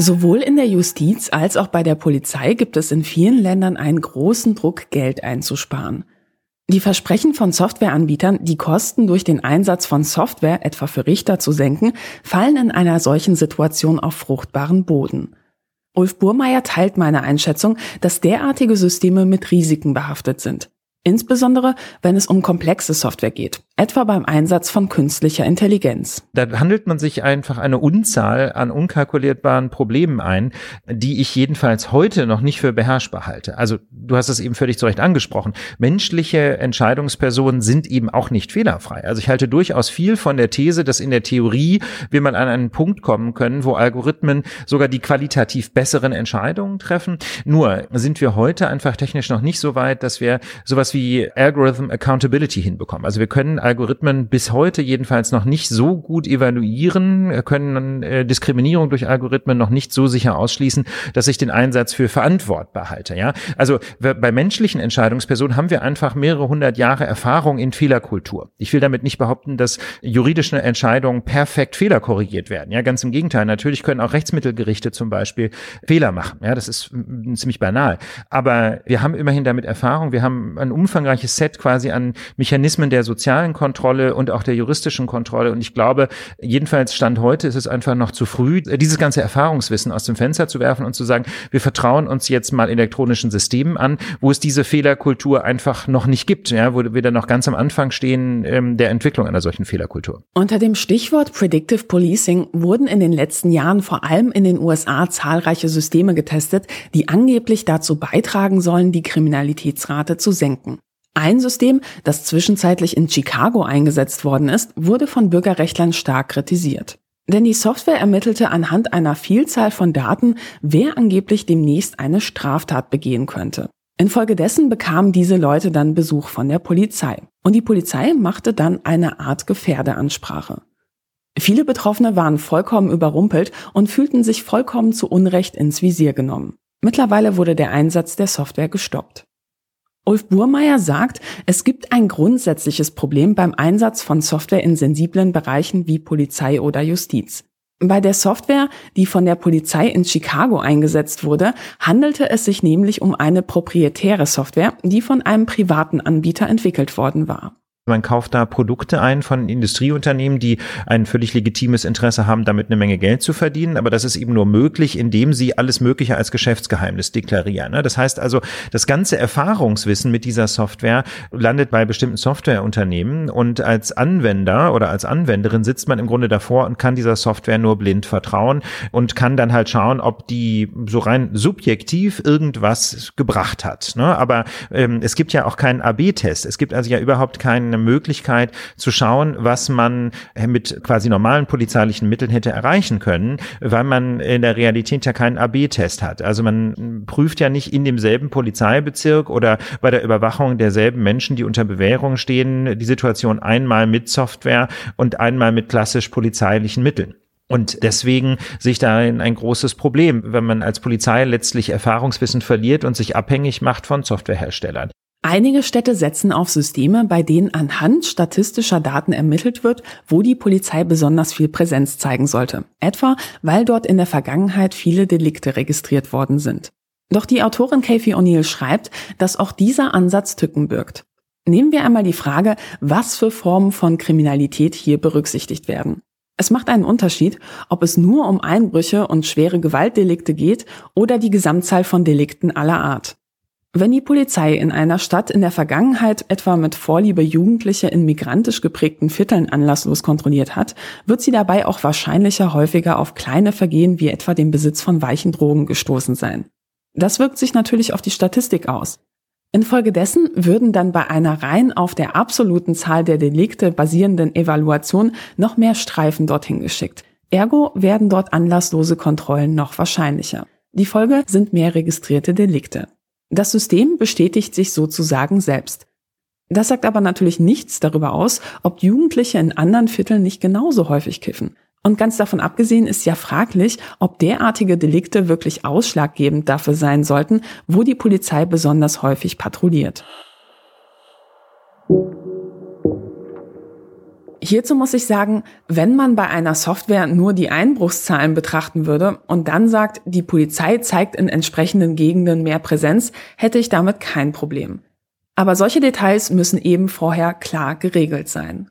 Sowohl in der Justiz als auch bei der Polizei gibt es in vielen Ländern einen großen Druck, Geld einzusparen. Die Versprechen von Softwareanbietern, die Kosten durch den Einsatz von Software etwa für Richter zu senken, fallen in einer solchen Situation auf fruchtbaren Boden. Ulf Burmeier teilt meine Einschätzung, dass derartige Systeme mit Risiken behaftet sind. Insbesondere, wenn es um komplexe Software geht, etwa beim Einsatz von künstlicher Intelligenz. Da handelt man sich einfach eine Unzahl an unkalkulierbaren Problemen ein, die ich jedenfalls heute noch nicht für beherrschbar halte. Also du hast es eben völlig zu Recht angesprochen. Menschliche Entscheidungspersonen sind eben auch nicht fehlerfrei. Also ich halte durchaus viel von der These, dass in der Theorie wir mal an einen Punkt kommen können, wo Algorithmen sogar die qualitativ besseren Entscheidungen treffen. Nur sind wir heute einfach technisch noch nicht so weit, dass wir sowas wie Algorithm Accountability hinbekommen. Also wir können Algorithmen bis heute jedenfalls noch nicht so gut evaluieren, können äh, Diskriminierung durch Algorithmen noch nicht so sicher ausschließen, dass ich den Einsatz für verantwortbar halte. Ja, also bei menschlichen Entscheidungspersonen haben wir einfach mehrere hundert Jahre Erfahrung in Fehlerkultur. Ich will damit nicht behaupten, dass juridische Entscheidungen perfekt fehlerkorrigiert werden. Ja, ganz im Gegenteil. Natürlich können auch Rechtsmittelgerichte zum Beispiel Fehler machen. Ja, das ist ziemlich banal. Aber wir haben immerhin damit Erfahrung. Wir haben ein umfangreiches Set quasi an Mechanismen der sozialen Kontrolle und auch der juristischen Kontrolle. Und ich glaube, jedenfalls Stand heute ist es einfach noch zu früh, dieses ganze Erfahrungswissen aus dem Fenster zu werfen und zu sagen, wir vertrauen uns jetzt mal elektronischen Systemen an, wo es diese Fehlerkultur einfach noch nicht gibt, ja, wo wir dann noch ganz am Anfang stehen ähm, der Entwicklung einer solchen Fehlerkultur. Unter dem Stichwort Predictive Policing wurden in den letzten Jahren vor allem in den USA zahlreiche Systeme getestet, die angeblich dazu beitragen sollen, die Kriminalitätsrate zu senken. Ein System, das zwischenzeitlich in Chicago eingesetzt worden ist, wurde von Bürgerrechtlern stark kritisiert. Denn die Software ermittelte anhand einer Vielzahl von Daten, wer angeblich demnächst eine Straftat begehen könnte. Infolgedessen bekamen diese Leute dann Besuch von der Polizei. Und die Polizei machte dann eine Art Gefährdeansprache. Viele Betroffene waren vollkommen überrumpelt und fühlten sich vollkommen zu Unrecht ins Visier genommen. Mittlerweile wurde der Einsatz der Software gestoppt. Ulf Burmeier sagt, es gibt ein grundsätzliches Problem beim Einsatz von Software in sensiblen Bereichen wie Polizei oder Justiz. Bei der Software, die von der Polizei in Chicago eingesetzt wurde, handelte es sich nämlich um eine proprietäre Software, die von einem privaten Anbieter entwickelt worden war. Man kauft da Produkte ein von Industrieunternehmen, die ein völlig legitimes Interesse haben, damit eine Menge Geld zu verdienen. Aber das ist eben nur möglich, indem sie alles Mögliche als Geschäftsgeheimnis deklarieren. Ne? Das heißt also, das ganze Erfahrungswissen mit dieser Software landet bei bestimmten Softwareunternehmen und als Anwender oder als Anwenderin sitzt man im Grunde davor und kann dieser Software nur blind vertrauen und kann dann halt schauen, ob die so rein subjektiv irgendwas gebracht hat. Ne? Aber ähm, es gibt ja auch keinen AB-Test. Es gibt also ja überhaupt keinen eine Möglichkeit zu schauen, was man mit quasi normalen polizeilichen Mitteln hätte erreichen können, weil man in der Realität ja keinen AB-Test hat. Also man prüft ja nicht in demselben Polizeibezirk oder bei der Überwachung derselben Menschen, die unter Bewährung stehen, die Situation einmal mit Software und einmal mit klassisch polizeilichen Mitteln. Und deswegen sehe ich da ein großes Problem, wenn man als Polizei letztlich Erfahrungswissen verliert und sich abhängig macht von Softwareherstellern. Einige Städte setzen auf Systeme, bei denen anhand statistischer Daten ermittelt wird, wo die Polizei besonders viel Präsenz zeigen sollte. Etwa, weil dort in der Vergangenheit viele Delikte registriert worden sind. Doch die Autorin Kathy O'Neill schreibt, dass auch dieser Ansatz Tücken birgt. Nehmen wir einmal die Frage, was für Formen von Kriminalität hier berücksichtigt werden. Es macht einen Unterschied, ob es nur um Einbrüche und schwere Gewaltdelikte geht oder die Gesamtzahl von Delikten aller Art. Wenn die Polizei in einer Stadt in der Vergangenheit etwa mit Vorliebe Jugendliche in migrantisch geprägten Vierteln anlasslos kontrolliert hat, wird sie dabei auch wahrscheinlicher häufiger auf kleine Vergehen wie etwa den Besitz von weichen Drogen gestoßen sein. Das wirkt sich natürlich auf die Statistik aus. Infolgedessen würden dann bei einer rein auf der absoluten Zahl der Delikte basierenden Evaluation noch mehr Streifen dorthin geschickt. Ergo werden dort anlasslose Kontrollen noch wahrscheinlicher. Die Folge sind mehr registrierte Delikte. Das System bestätigt sich sozusagen selbst. Das sagt aber natürlich nichts darüber aus, ob Jugendliche in anderen Vierteln nicht genauso häufig kiffen. Und ganz davon abgesehen ist ja fraglich, ob derartige Delikte wirklich ausschlaggebend dafür sein sollten, wo die Polizei besonders häufig patrouilliert. Hierzu muss ich sagen, wenn man bei einer Software nur die Einbruchszahlen betrachten würde und dann sagt, die Polizei zeigt in entsprechenden Gegenden mehr Präsenz, hätte ich damit kein Problem. Aber solche Details müssen eben vorher klar geregelt sein.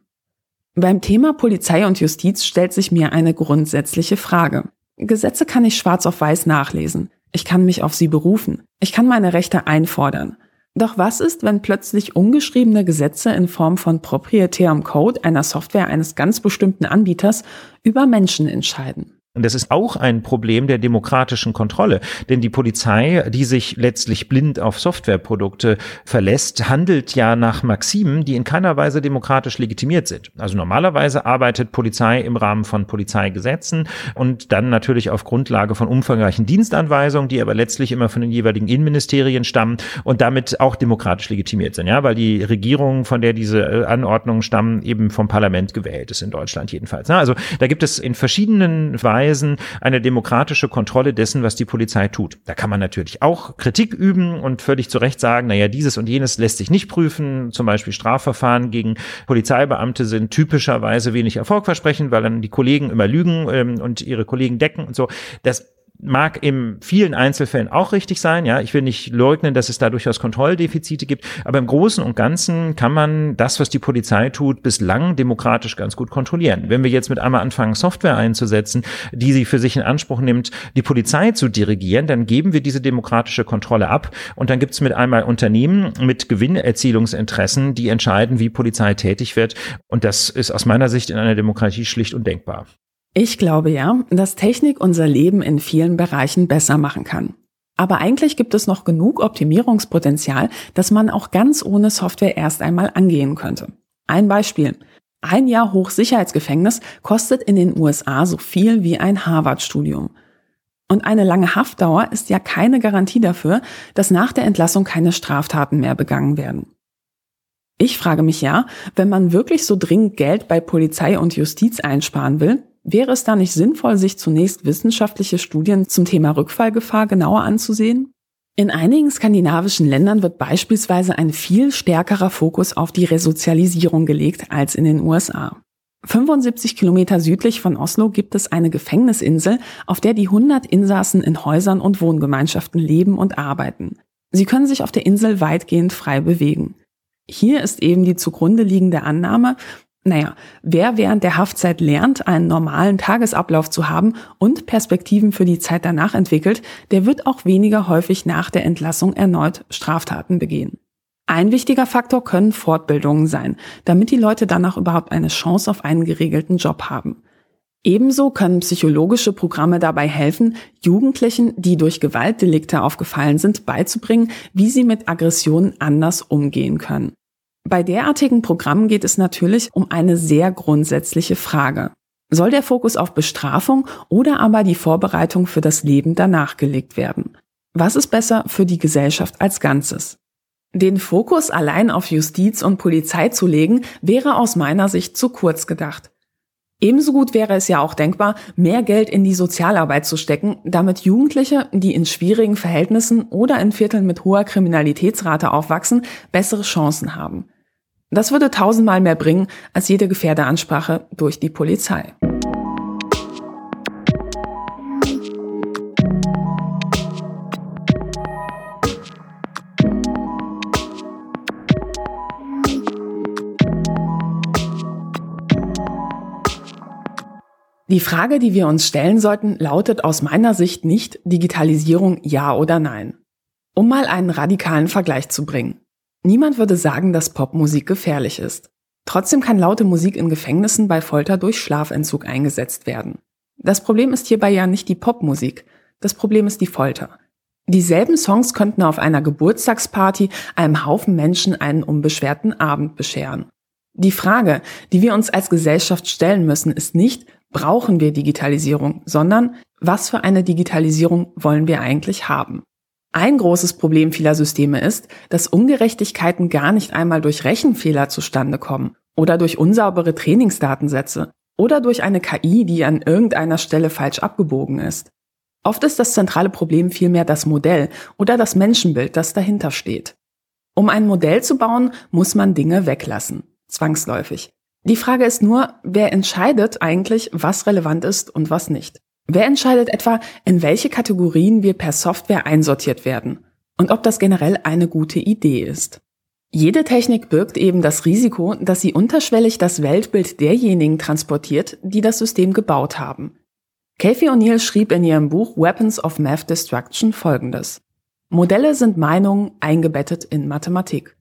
Beim Thema Polizei und Justiz stellt sich mir eine grundsätzliche Frage. Gesetze kann ich schwarz auf weiß nachlesen. Ich kann mich auf sie berufen. Ich kann meine Rechte einfordern. Doch was ist, wenn plötzlich ungeschriebene Gesetze in Form von proprietärem Code einer Software eines ganz bestimmten Anbieters über Menschen entscheiden? Und das ist auch ein Problem der demokratischen Kontrolle. Denn die Polizei, die sich letztlich blind auf Softwareprodukte verlässt, handelt ja nach Maximen, die in keiner Weise demokratisch legitimiert sind. Also normalerweise arbeitet Polizei im Rahmen von Polizeigesetzen und dann natürlich auf Grundlage von umfangreichen Dienstanweisungen, die aber letztlich immer von den jeweiligen Innenministerien stammen und damit auch demokratisch legitimiert sind. Ja, weil die Regierung, von der diese äh, Anordnungen stammen, eben vom Parlament gewählt ist in Deutschland jedenfalls. Also da gibt es in verschiedenen Weisen Weisen eine demokratische Kontrolle dessen, was die Polizei tut. Da kann man natürlich auch Kritik üben und völlig zu Recht sagen, naja, dieses und jenes lässt sich nicht prüfen. Zum Beispiel Strafverfahren gegen Polizeibeamte sind typischerweise wenig erfolgversprechend, weil dann die Kollegen immer lügen ähm, und ihre Kollegen decken und so. Das mag in vielen Einzelfällen auch richtig sein. Ja, ich will nicht leugnen, dass es da durchaus Kontrolldefizite gibt. Aber im Großen und Ganzen kann man das, was die Polizei tut, bislang demokratisch ganz gut kontrollieren. Wenn wir jetzt mit einmal anfangen, Software einzusetzen, die sie für sich in Anspruch nimmt, die Polizei zu dirigieren, dann geben wir diese demokratische Kontrolle ab. Und dann gibt es mit einmal Unternehmen mit Gewinnerzielungsinteressen, die entscheiden, wie Polizei tätig wird. Und das ist aus meiner Sicht in einer Demokratie schlicht undenkbar. Ich glaube ja, dass Technik unser Leben in vielen Bereichen besser machen kann. Aber eigentlich gibt es noch genug Optimierungspotenzial, dass man auch ganz ohne Software erst einmal angehen könnte. Ein Beispiel. Ein Jahr Hochsicherheitsgefängnis kostet in den USA so viel wie ein Harvard-Studium. Und eine lange Haftdauer ist ja keine Garantie dafür, dass nach der Entlassung keine Straftaten mehr begangen werden. Ich frage mich ja, wenn man wirklich so dringend Geld bei Polizei und Justiz einsparen will, Wäre es da nicht sinnvoll, sich zunächst wissenschaftliche Studien zum Thema Rückfallgefahr genauer anzusehen? In einigen skandinavischen Ländern wird beispielsweise ein viel stärkerer Fokus auf die Resozialisierung gelegt als in den USA. 75 Kilometer südlich von Oslo gibt es eine Gefängnisinsel, auf der die 100 Insassen in Häusern und Wohngemeinschaften leben und arbeiten. Sie können sich auf der Insel weitgehend frei bewegen. Hier ist eben die zugrunde liegende Annahme, naja, wer während der Haftzeit lernt, einen normalen Tagesablauf zu haben und Perspektiven für die Zeit danach entwickelt, der wird auch weniger häufig nach der Entlassung erneut Straftaten begehen. Ein wichtiger Faktor können Fortbildungen sein, damit die Leute danach überhaupt eine Chance auf einen geregelten Job haben. Ebenso können psychologische Programme dabei helfen, Jugendlichen, die durch Gewaltdelikte aufgefallen sind, beizubringen, wie sie mit Aggressionen anders umgehen können. Bei derartigen Programmen geht es natürlich um eine sehr grundsätzliche Frage. Soll der Fokus auf Bestrafung oder aber die Vorbereitung für das Leben danach gelegt werden? Was ist besser für die Gesellschaft als Ganzes? Den Fokus allein auf Justiz und Polizei zu legen, wäre aus meiner Sicht zu kurz gedacht. Ebenso gut wäre es ja auch denkbar, mehr Geld in die Sozialarbeit zu stecken, damit Jugendliche, die in schwierigen Verhältnissen oder in Vierteln mit hoher Kriminalitätsrate aufwachsen, bessere Chancen haben. Das würde tausendmal mehr bringen als jede Gefährdeansprache durch die Polizei. Die Frage, die wir uns stellen sollten, lautet aus meiner Sicht nicht Digitalisierung ja oder nein. Um mal einen radikalen Vergleich zu bringen. Niemand würde sagen, dass Popmusik gefährlich ist. Trotzdem kann laute Musik in Gefängnissen bei Folter durch Schlafentzug eingesetzt werden. Das Problem ist hierbei ja nicht die Popmusik, das Problem ist die Folter. Dieselben Songs könnten auf einer Geburtstagsparty einem Haufen Menschen einen unbeschwerten Abend bescheren. Die Frage, die wir uns als Gesellschaft stellen müssen, ist nicht, brauchen wir Digitalisierung, sondern was für eine Digitalisierung wollen wir eigentlich haben? Ein großes Problem vieler Systeme ist, dass Ungerechtigkeiten gar nicht einmal durch Rechenfehler zustande kommen oder durch unsaubere Trainingsdatensätze oder durch eine KI, die an irgendeiner Stelle falsch abgebogen ist. Oft ist das zentrale Problem vielmehr das Modell oder das Menschenbild, das dahinter steht. Um ein Modell zu bauen, muss man Dinge weglassen, zwangsläufig. Die Frage ist nur, wer entscheidet eigentlich, was relevant ist und was nicht? Wer entscheidet etwa, in welche Kategorien wir per Software einsortiert werden? Und ob das generell eine gute Idee ist? Jede Technik birgt eben das Risiko, dass sie unterschwellig das Weltbild derjenigen transportiert, die das System gebaut haben. Kathy O'Neill schrieb in ihrem Buch Weapons of Math Destruction folgendes. Modelle sind Meinungen eingebettet in Mathematik.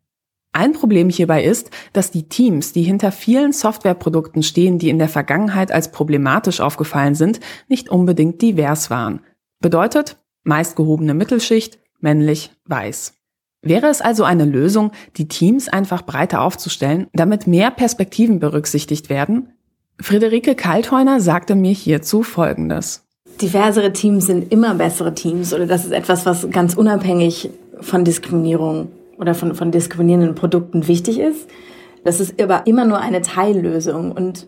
Ein Problem hierbei ist, dass die Teams, die hinter vielen Softwareprodukten stehen, die in der Vergangenheit als problematisch aufgefallen sind, nicht unbedingt divers waren. Bedeutet, meist gehobene Mittelschicht, männlich, weiß. Wäre es also eine Lösung, die Teams einfach breiter aufzustellen, damit mehr Perspektiven berücksichtigt werden? Friederike Kaltheuner sagte mir hierzu Folgendes. Diversere Teams sind immer bessere Teams oder das ist etwas, was ganz unabhängig von Diskriminierung oder von, von diskriminierenden Produkten wichtig ist. Das ist aber immer nur eine Teillösung. Und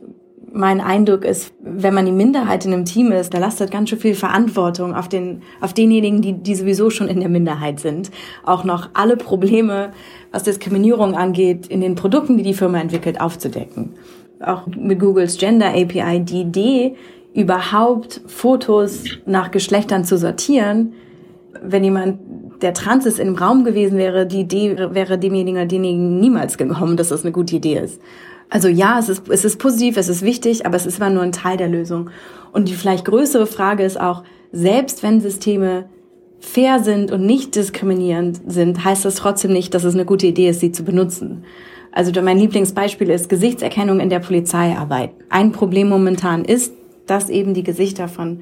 mein Eindruck ist, wenn man die Minderheit in einem Team ist, da lastet ganz schön viel Verantwortung auf den, auf denjenigen, die, die sowieso schon in der Minderheit sind. Auch noch alle Probleme, was Diskriminierung angeht, in den Produkten, die die Firma entwickelt, aufzudecken. Auch mit Googles Gender API, die Idee, überhaupt Fotos nach Geschlechtern zu sortieren, wenn jemand der trans ist im Raum gewesen wäre, die Idee wäre demjenigen oder denjenigen niemals gekommen, dass das eine gute Idee ist. Also ja, es ist, es ist positiv, es ist wichtig, aber es ist immer nur ein Teil der Lösung. Und die vielleicht größere Frage ist auch, selbst wenn Systeme fair sind und nicht diskriminierend sind, heißt das trotzdem nicht, dass es eine gute Idee ist, sie zu benutzen. Also mein Lieblingsbeispiel ist Gesichtserkennung in der Polizeiarbeit. Ein Problem momentan ist, dass eben die Gesichter von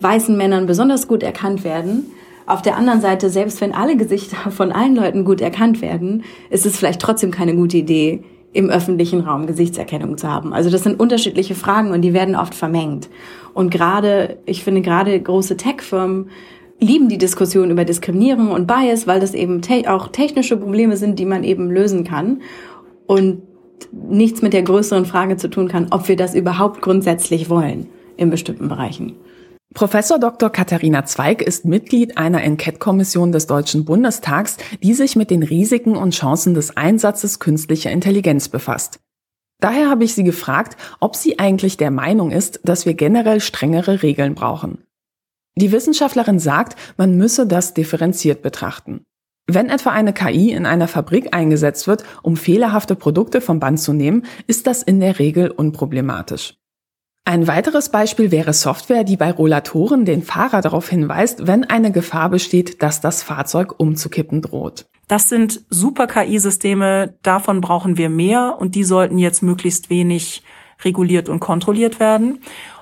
weißen Männern besonders gut erkannt werden auf der anderen Seite, selbst wenn alle Gesichter von allen Leuten gut erkannt werden, ist es vielleicht trotzdem keine gute Idee, im öffentlichen Raum Gesichtserkennung zu haben. Also das sind unterschiedliche Fragen und die werden oft vermengt. Und gerade, ich finde gerade große Tech-Firmen lieben die Diskussion über Diskriminierung und Bias, weil das eben te auch technische Probleme sind, die man eben lösen kann und nichts mit der größeren Frage zu tun kann, ob wir das überhaupt grundsätzlich wollen in bestimmten Bereichen. Professor Dr. Katharina Zweig ist Mitglied einer Enquete-Kommission des Deutschen Bundestags, die sich mit den Risiken und Chancen des Einsatzes künstlicher Intelligenz befasst. Daher habe ich sie gefragt, ob sie eigentlich der Meinung ist, dass wir generell strengere Regeln brauchen. Die Wissenschaftlerin sagt, man müsse das differenziert betrachten. Wenn etwa eine KI in einer Fabrik eingesetzt wird, um fehlerhafte Produkte vom Band zu nehmen, ist das in der Regel unproblematisch. Ein weiteres Beispiel wäre Software, die bei Rollatoren den Fahrer darauf hinweist, wenn eine Gefahr besteht, dass das Fahrzeug umzukippen droht. Das sind super KI-Systeme, davon brauchen wir mehr und die sollten jetzt möglichst wenig reguliert und kontrolliert werden.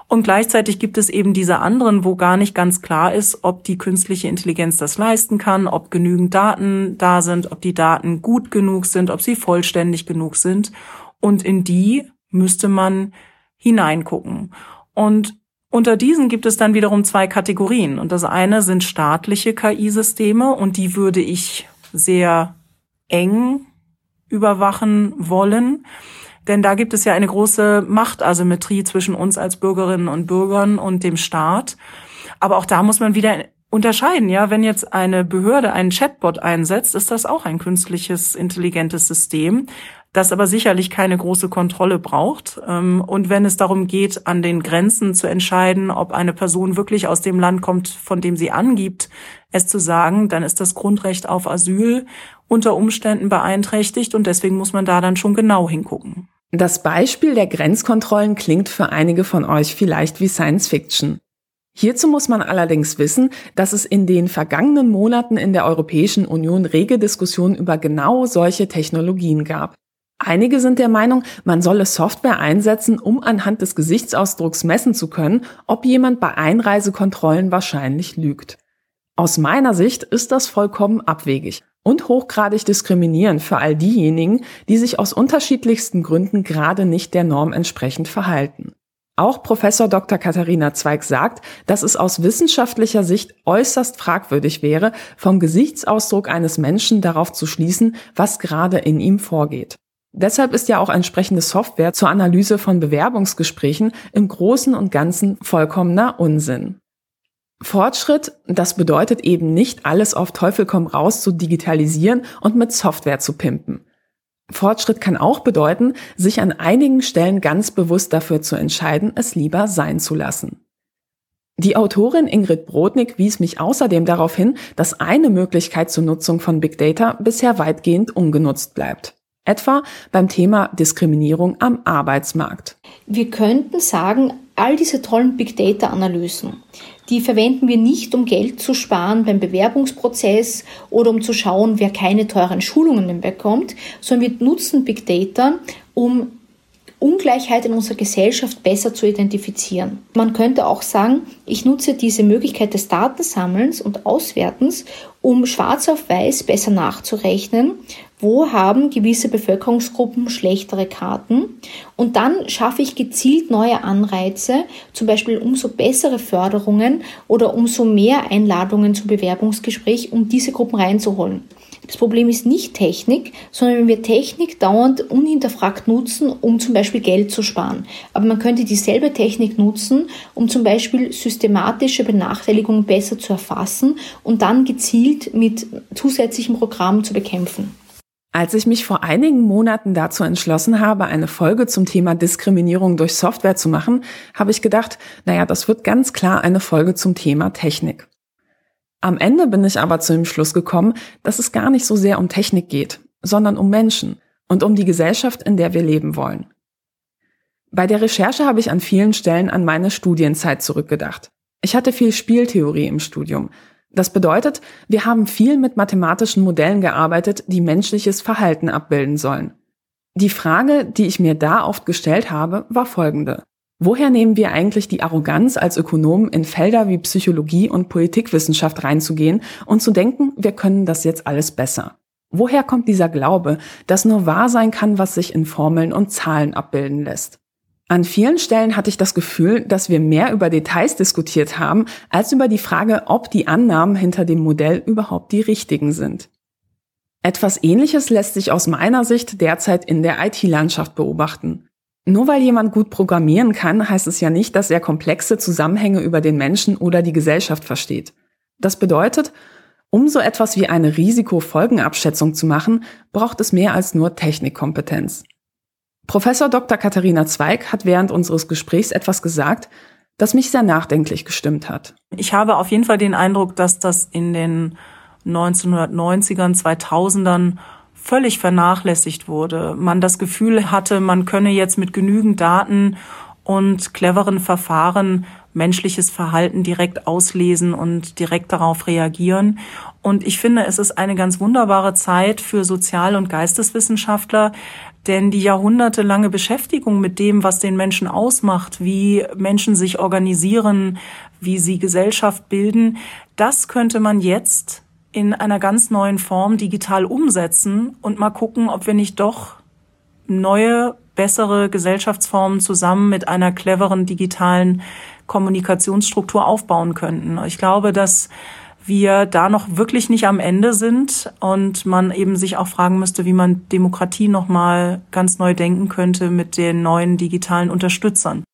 Und gleichzeitig gibt es eben diese anderen, wo gar nicht ganz klar ist, ob die künstliche Intelligenz das leisten kann, ob genügend Daten da sind, ob die Daten gut genug sind, ob sie vollständig genug sind. Und in die müsste man hineingucken. Und unter diesen gibt es dann wiederum zwei Kategorien. Und das eine sind staatliche KI-Systeme und die würde ich sehr eng überwachen wollen. Denn da gibt es ja eine große Machtasymmetrie zwischen uns als Bürgerinnen und Bürgern und dem Staat. Aber auch da muss man wieder unterscheiden, ja. Wenn jetzt eine Behörde einen Chatbot einsetzt, ist das auch ein künstliches, intelligentes System das aber sicherlich keine große Kontrolle braucht. Ähm, und wenn es darum geht, an den Grenzen zu entscheiden, ob eine Person wirklich aus dem Land kommt, von dem sie angibt, es zu sagen, dann ist das Grundrecht auf Asyl unter Umständen beeinträchtigt und deswegen muss man da dann schon genau hingucken. Das Beispiel der Grenzkontrollen klingt für einige von euch vielleicht wie Science Fiction. Hierzu muss man allerdings wissen, dass es in den vergangenen Monaten in der Europäischen Union rege Diskussionen über genau solche Technologien gab. Einige sind der Meinung, man solle Software einsetzen, um anhand des Gesichtsausdrucks messen zu können, ob jemand bei Einreisekontrollen wahrscheinlich lügt. Aus meiner Sicht ist das vollkommen abwegig und hochgradig diskriminierend für all diejenigen, die sich aus unterschiedlichsten Gründen gerade nicht der Norm entsprechend verhalten. Auch Professor Dr. Katharina Zweig sagt, dass es aus wissenschaftlicher Sicht äußerst fragwürdig wäre, vom Gesichtsausdruck eines Menschen darauf zu schließen, was gerade in ihm vorgeht. Deshalb ist ja auch entsprechende Software zur Analyse von Bewerbungsgesprächen im Großen und Ganzen vollkommener Unsinn. Fortschritt, das bedeutet eben nicht alles auf Teufel komm raus zu digitalisieren und mit Software zu pimpen. Fortschritt kann auch bedeuten, sich an einigen Stellen ganz bewusst dafür zu entscheiden, es lieber sein zu lassen. Die Autorin Ingrid Brodnik wies mich außerdem darauf hin, dass eine Möglichkeit zur Nutzung von Big Data bisher weitgehend ungenutzt bleibt. Etwa beim Thema Diskriminierung am Arbeitsmarkt. Wir könnten sagen, all diese tollen Big Data Analysen, die verwenden wir nicht, um Geld zu sparen beim Bewerbungsprozess oder um zu schauen, wer keine teuren Schulungen bekommt, sondern wir nutzen Big Data, um Ungleichheit in unserer Gesellschaft besser zu identifizieren. Man könnte auch sagen, ich nutze diese Möglichkeit des Datensammelns und Auswertens, um schwarz auf weiß besser nachzurechnen, wo haben gewisse Bevölkerungsgruppen schlechtere Karten und dann schaffe ich gezielt neue Anreize, zum Beispiel umso bessere Förderungen oder umso mehr Einladungen zum Bewerbungsgespräch, um diese Gruppen reinzuholen. Das Problem ist nicht Technik, sondern wenn wir Technik dauernd unhinterfragt nutzen, um zum Beispiel Geld zu sparen. Aber man könnte dieselbe Technik nutzen, um zum Beispiel systematische Benachteiligungen besser zu erfassen und dann gezielt mit zusätzlichen Programmen zu bekämpfen. Als ich mich vor einigen Monaten dazu entschlossen habe, eine Folge zum Thema Diskriminierung durch Software zu machen, habe ich gedacht, naja, das wird ganz klar eine Folge zum Thema Technik. Am Ende bin ich aber zu dem Schluss gekommen, dass es gar nicht so sehr um Technik geht, sondern um Menschen und um die Gesellschaft, in der wir leben wollen. Bei der Recherche habe ich an vielen Stellen an meine Studienzeit zurückgedacht. Ich hatte viel Spieltheorie im Studium. Das bedeutet, wir haben viel mit mathematischen Modellen gearbeitet, die menschliches Verhalten abbilden sollen. Die Frage, die ich mir da oft gestellt habe, war folgende. Woher nehmen wir eigentlich die Arroganz, als Ökonomen in Felder wie Psychologie und Politikwissenschaft reinzugehen und zu denken, wir können das jetzt alles besser? Woher kommt dieser Glaube, dass nur wahr sein kann, was sich in Formeln und Zahlen abbilden lässt? An vielen Stellen hatte ich das Gefühl, dass wir mehr über Details diskutiert haben, als über die Frage, ob die Annahmen hinter dem Modell überhaupt die richtigen sind. Etwas Ähnliches lässt sich aus meiner Sicht derzeit in der IT-Landschaft beobachten. Nur weil jemand gut programmieren kann, heißt es ja nicht, dass er komplexe Zusammenhänge über den Menschen oder die Gesellschaft versteht. Das bedeutet, um so etwas wie eine Risikofolgenabschätzung zu machen, braucht es mehr als nur Technikkompetenz. Professor Dr. Katharina Zweig hat während unseres Gesprächs etwas gesagt, das mich sehr nachdenklich gestimmt hat. Ich habe auf jeden Fall den Eindruck, dass das in den 1990ern, 2000ern völlig vernachlässigt wurde. Man das Gefühl hatte, man könne jetzt mit genügend Daten und cleveren Verfahren menschliches Verhalten direkt auslesen und direkt darauf reagieren. Und ich finde, es ist eine ganz wunderbare Zeit für Sozial- und Geisteswissenschaftler, denn die jahrhundertelange Beschäftigung mit dem, was den Menschen ausmacht, wie Menschen sich organisieren, wie sie Gesellschaft bilden, das könnte man jetzt in einer ganz neuen Form digital umsetzen und mal gucken, ob wir nicht doch neue, bessere Gesellschaftsformen zusammen mit einer cleveren digitalen Kommunikationsstruktur aufbauen könnten. Ich glaube, dass wir da noch wirklich nicht am Ende sind und man eben sich auch fragen müsste, wie man Demokratie noch mal ganz neu denken könnte mit den neuen digitalen Unterstützern.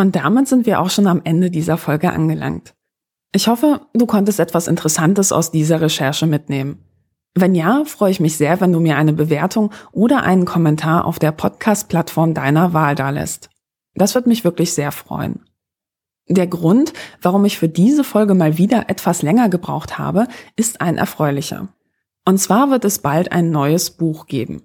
Und damit sind wir auch schon am Ende dieser Folge angelangt. Ich hoffe, du konntest etwas Interessantes aus dieser Recherche mitnehmen. Wenn ja, freue ich mich sehr, wenn du mir eine Bewertung oder einen Kommentar auf der Podcast-Plattform deiner Wahl dalässt. Das wird mich wirklich sehr freuen. Der Grund, warum ich für diese Folge mal wieder etwas länger gebraucht habe, ist ein erfreulicher. Und zwar wird es bald ein neues Buch geben.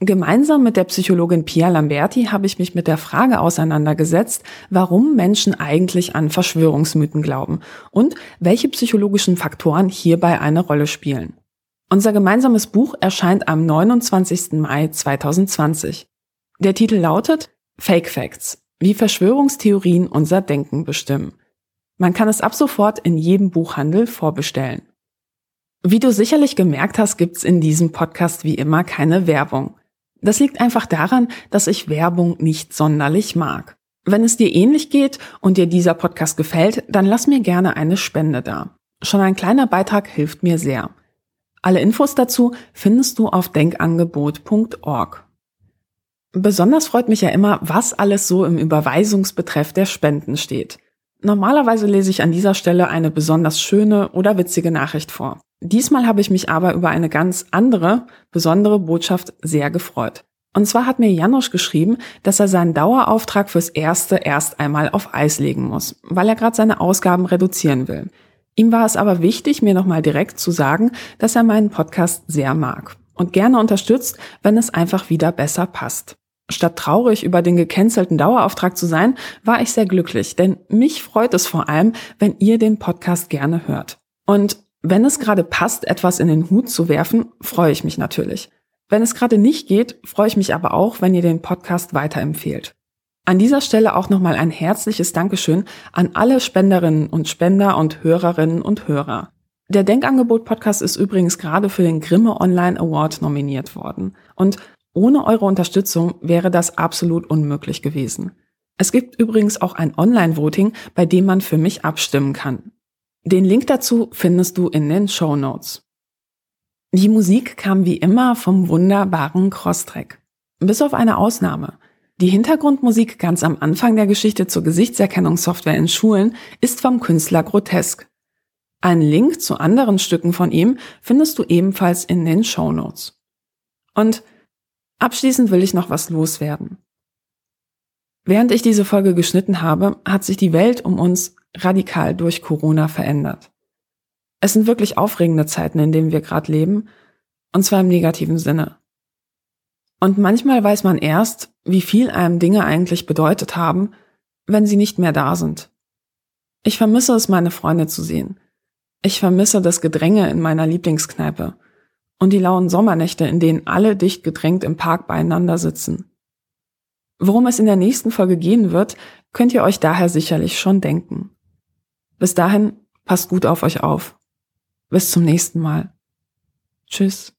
Gemeinsam mit der Psychologin Pia Lamberti habe ich mich mit der Frage auseinandergesetzt, warum Menschen eigentlich an Verschwörungsmythen glauben und welche psychologischen Faktoren hierbei eine Rolle spielen. Unser gemeinsames Buch erscheint am 29. Mai 2020. Der Titel lautet Fake Facts, wie Verschwörungstheorien unser Denken bestimmen. Man kann es ab sofort in jedem Buchhandel vorbestellen. Wie du sicherlich gemerkt hast, gibt's in diesem Podcast wie immer keine Werbung. Das liegt einfach daran, dass ich Werbung nicht sonderlich mag. Wenn es dir ähnlich geht und dir dieser Podcast gefällt, dann lass mir gerne eine Spende da. Schon ein kleiner Beitrag hilft mir sehr. Alle Infos dazu findest du auf denkangebot.org. Besonders freut mich ja immer, was alles so im Überweisungsbetreff der Spenden steht. Normalerweise lese ich an dieser Stelle eine besonders schöne oder witzige Nachricht vor. Diesmal habe ich mich aber über eine ganz andere, besondere Botschaft sehr gefreut. Und zwar hat mir Janosch geschrieben, dass er seinen Dauerauftrag fürs Erste erst einmal auf Eis legen muss, weil er gerade seine Ausgaben reduzieren will. Ihm war es aber wichtig, mir nochmal direkt zu sagen, dass er meinen Podcast sehr mag und gerne unterstützt, wenn es einfach wieder besser passt. Statt traurig über den gecancelten Dauerauftrag zu sein, war ich sehr glücklich, denn mich freut es vor allem, wenn ihr den Podcast gerne hört. Und wenn es gerade passt, etwas in den Hut zu werfen, freue ich mich natürlich. Wenn es gerade nicht geht, freue ich mich aber auch, wenn ihr den Podcast weiterempfehlt. An dieser Stelle auch nochmal ein herzliches Dankeschön an alle Spenderinnen und Spender und Hörerinnen und Hörer. Der Denkangebot-Podcast ist übrigens gerade für den Grimme Online Award nominiert worden. Und ohne eure Unterstützung wäre das absolut unmöglich gewesen. Es gibt übrigens auch ein Online-Voting, bei dem man für mich abstimmen kann. Den Link dazu findest du in den Show Notes. Die Musik kam wie immer vom wunderbaren Crosstrack. Bis auf eine Ausnahme. Die Hintergrundmusik ganz am Anfang der Geschichte zur Gesichtserkennungssoftware in Schulen ist vom Künstler Grotesk. Einen Link zu anderen Stücken von ihm findest du ebenfalls in den Show Notes. Und Abschließend will ich noch was loswerden. Während ich diese Folge geschnitten habe, hat sich die Welt um uns radikal durch Corona verändert. Es sind wirklich aufregende Zeiten, in denen wir gerade leben, und zwar im negativen Sinne. Und manchmal weiß man erst, wie viel einem Dinge eigentlich bedeutet haben, wenn sie nicht mehr da sind. Ich vermisse es, meine Freunde zu sehen. Ich vermisse das Gedränge in meiner Lieblingskneipe und die lauen Sommernächte, in denen alle dicht gedrängt im Park beieinander sitzen. Worum es in der nächsten Folge gehen wird, könnt ihr euch daher sicherlich schon denken. Bis dahin, passt gut auf euch auf. Bis zum nächsten Mal. Tschüss.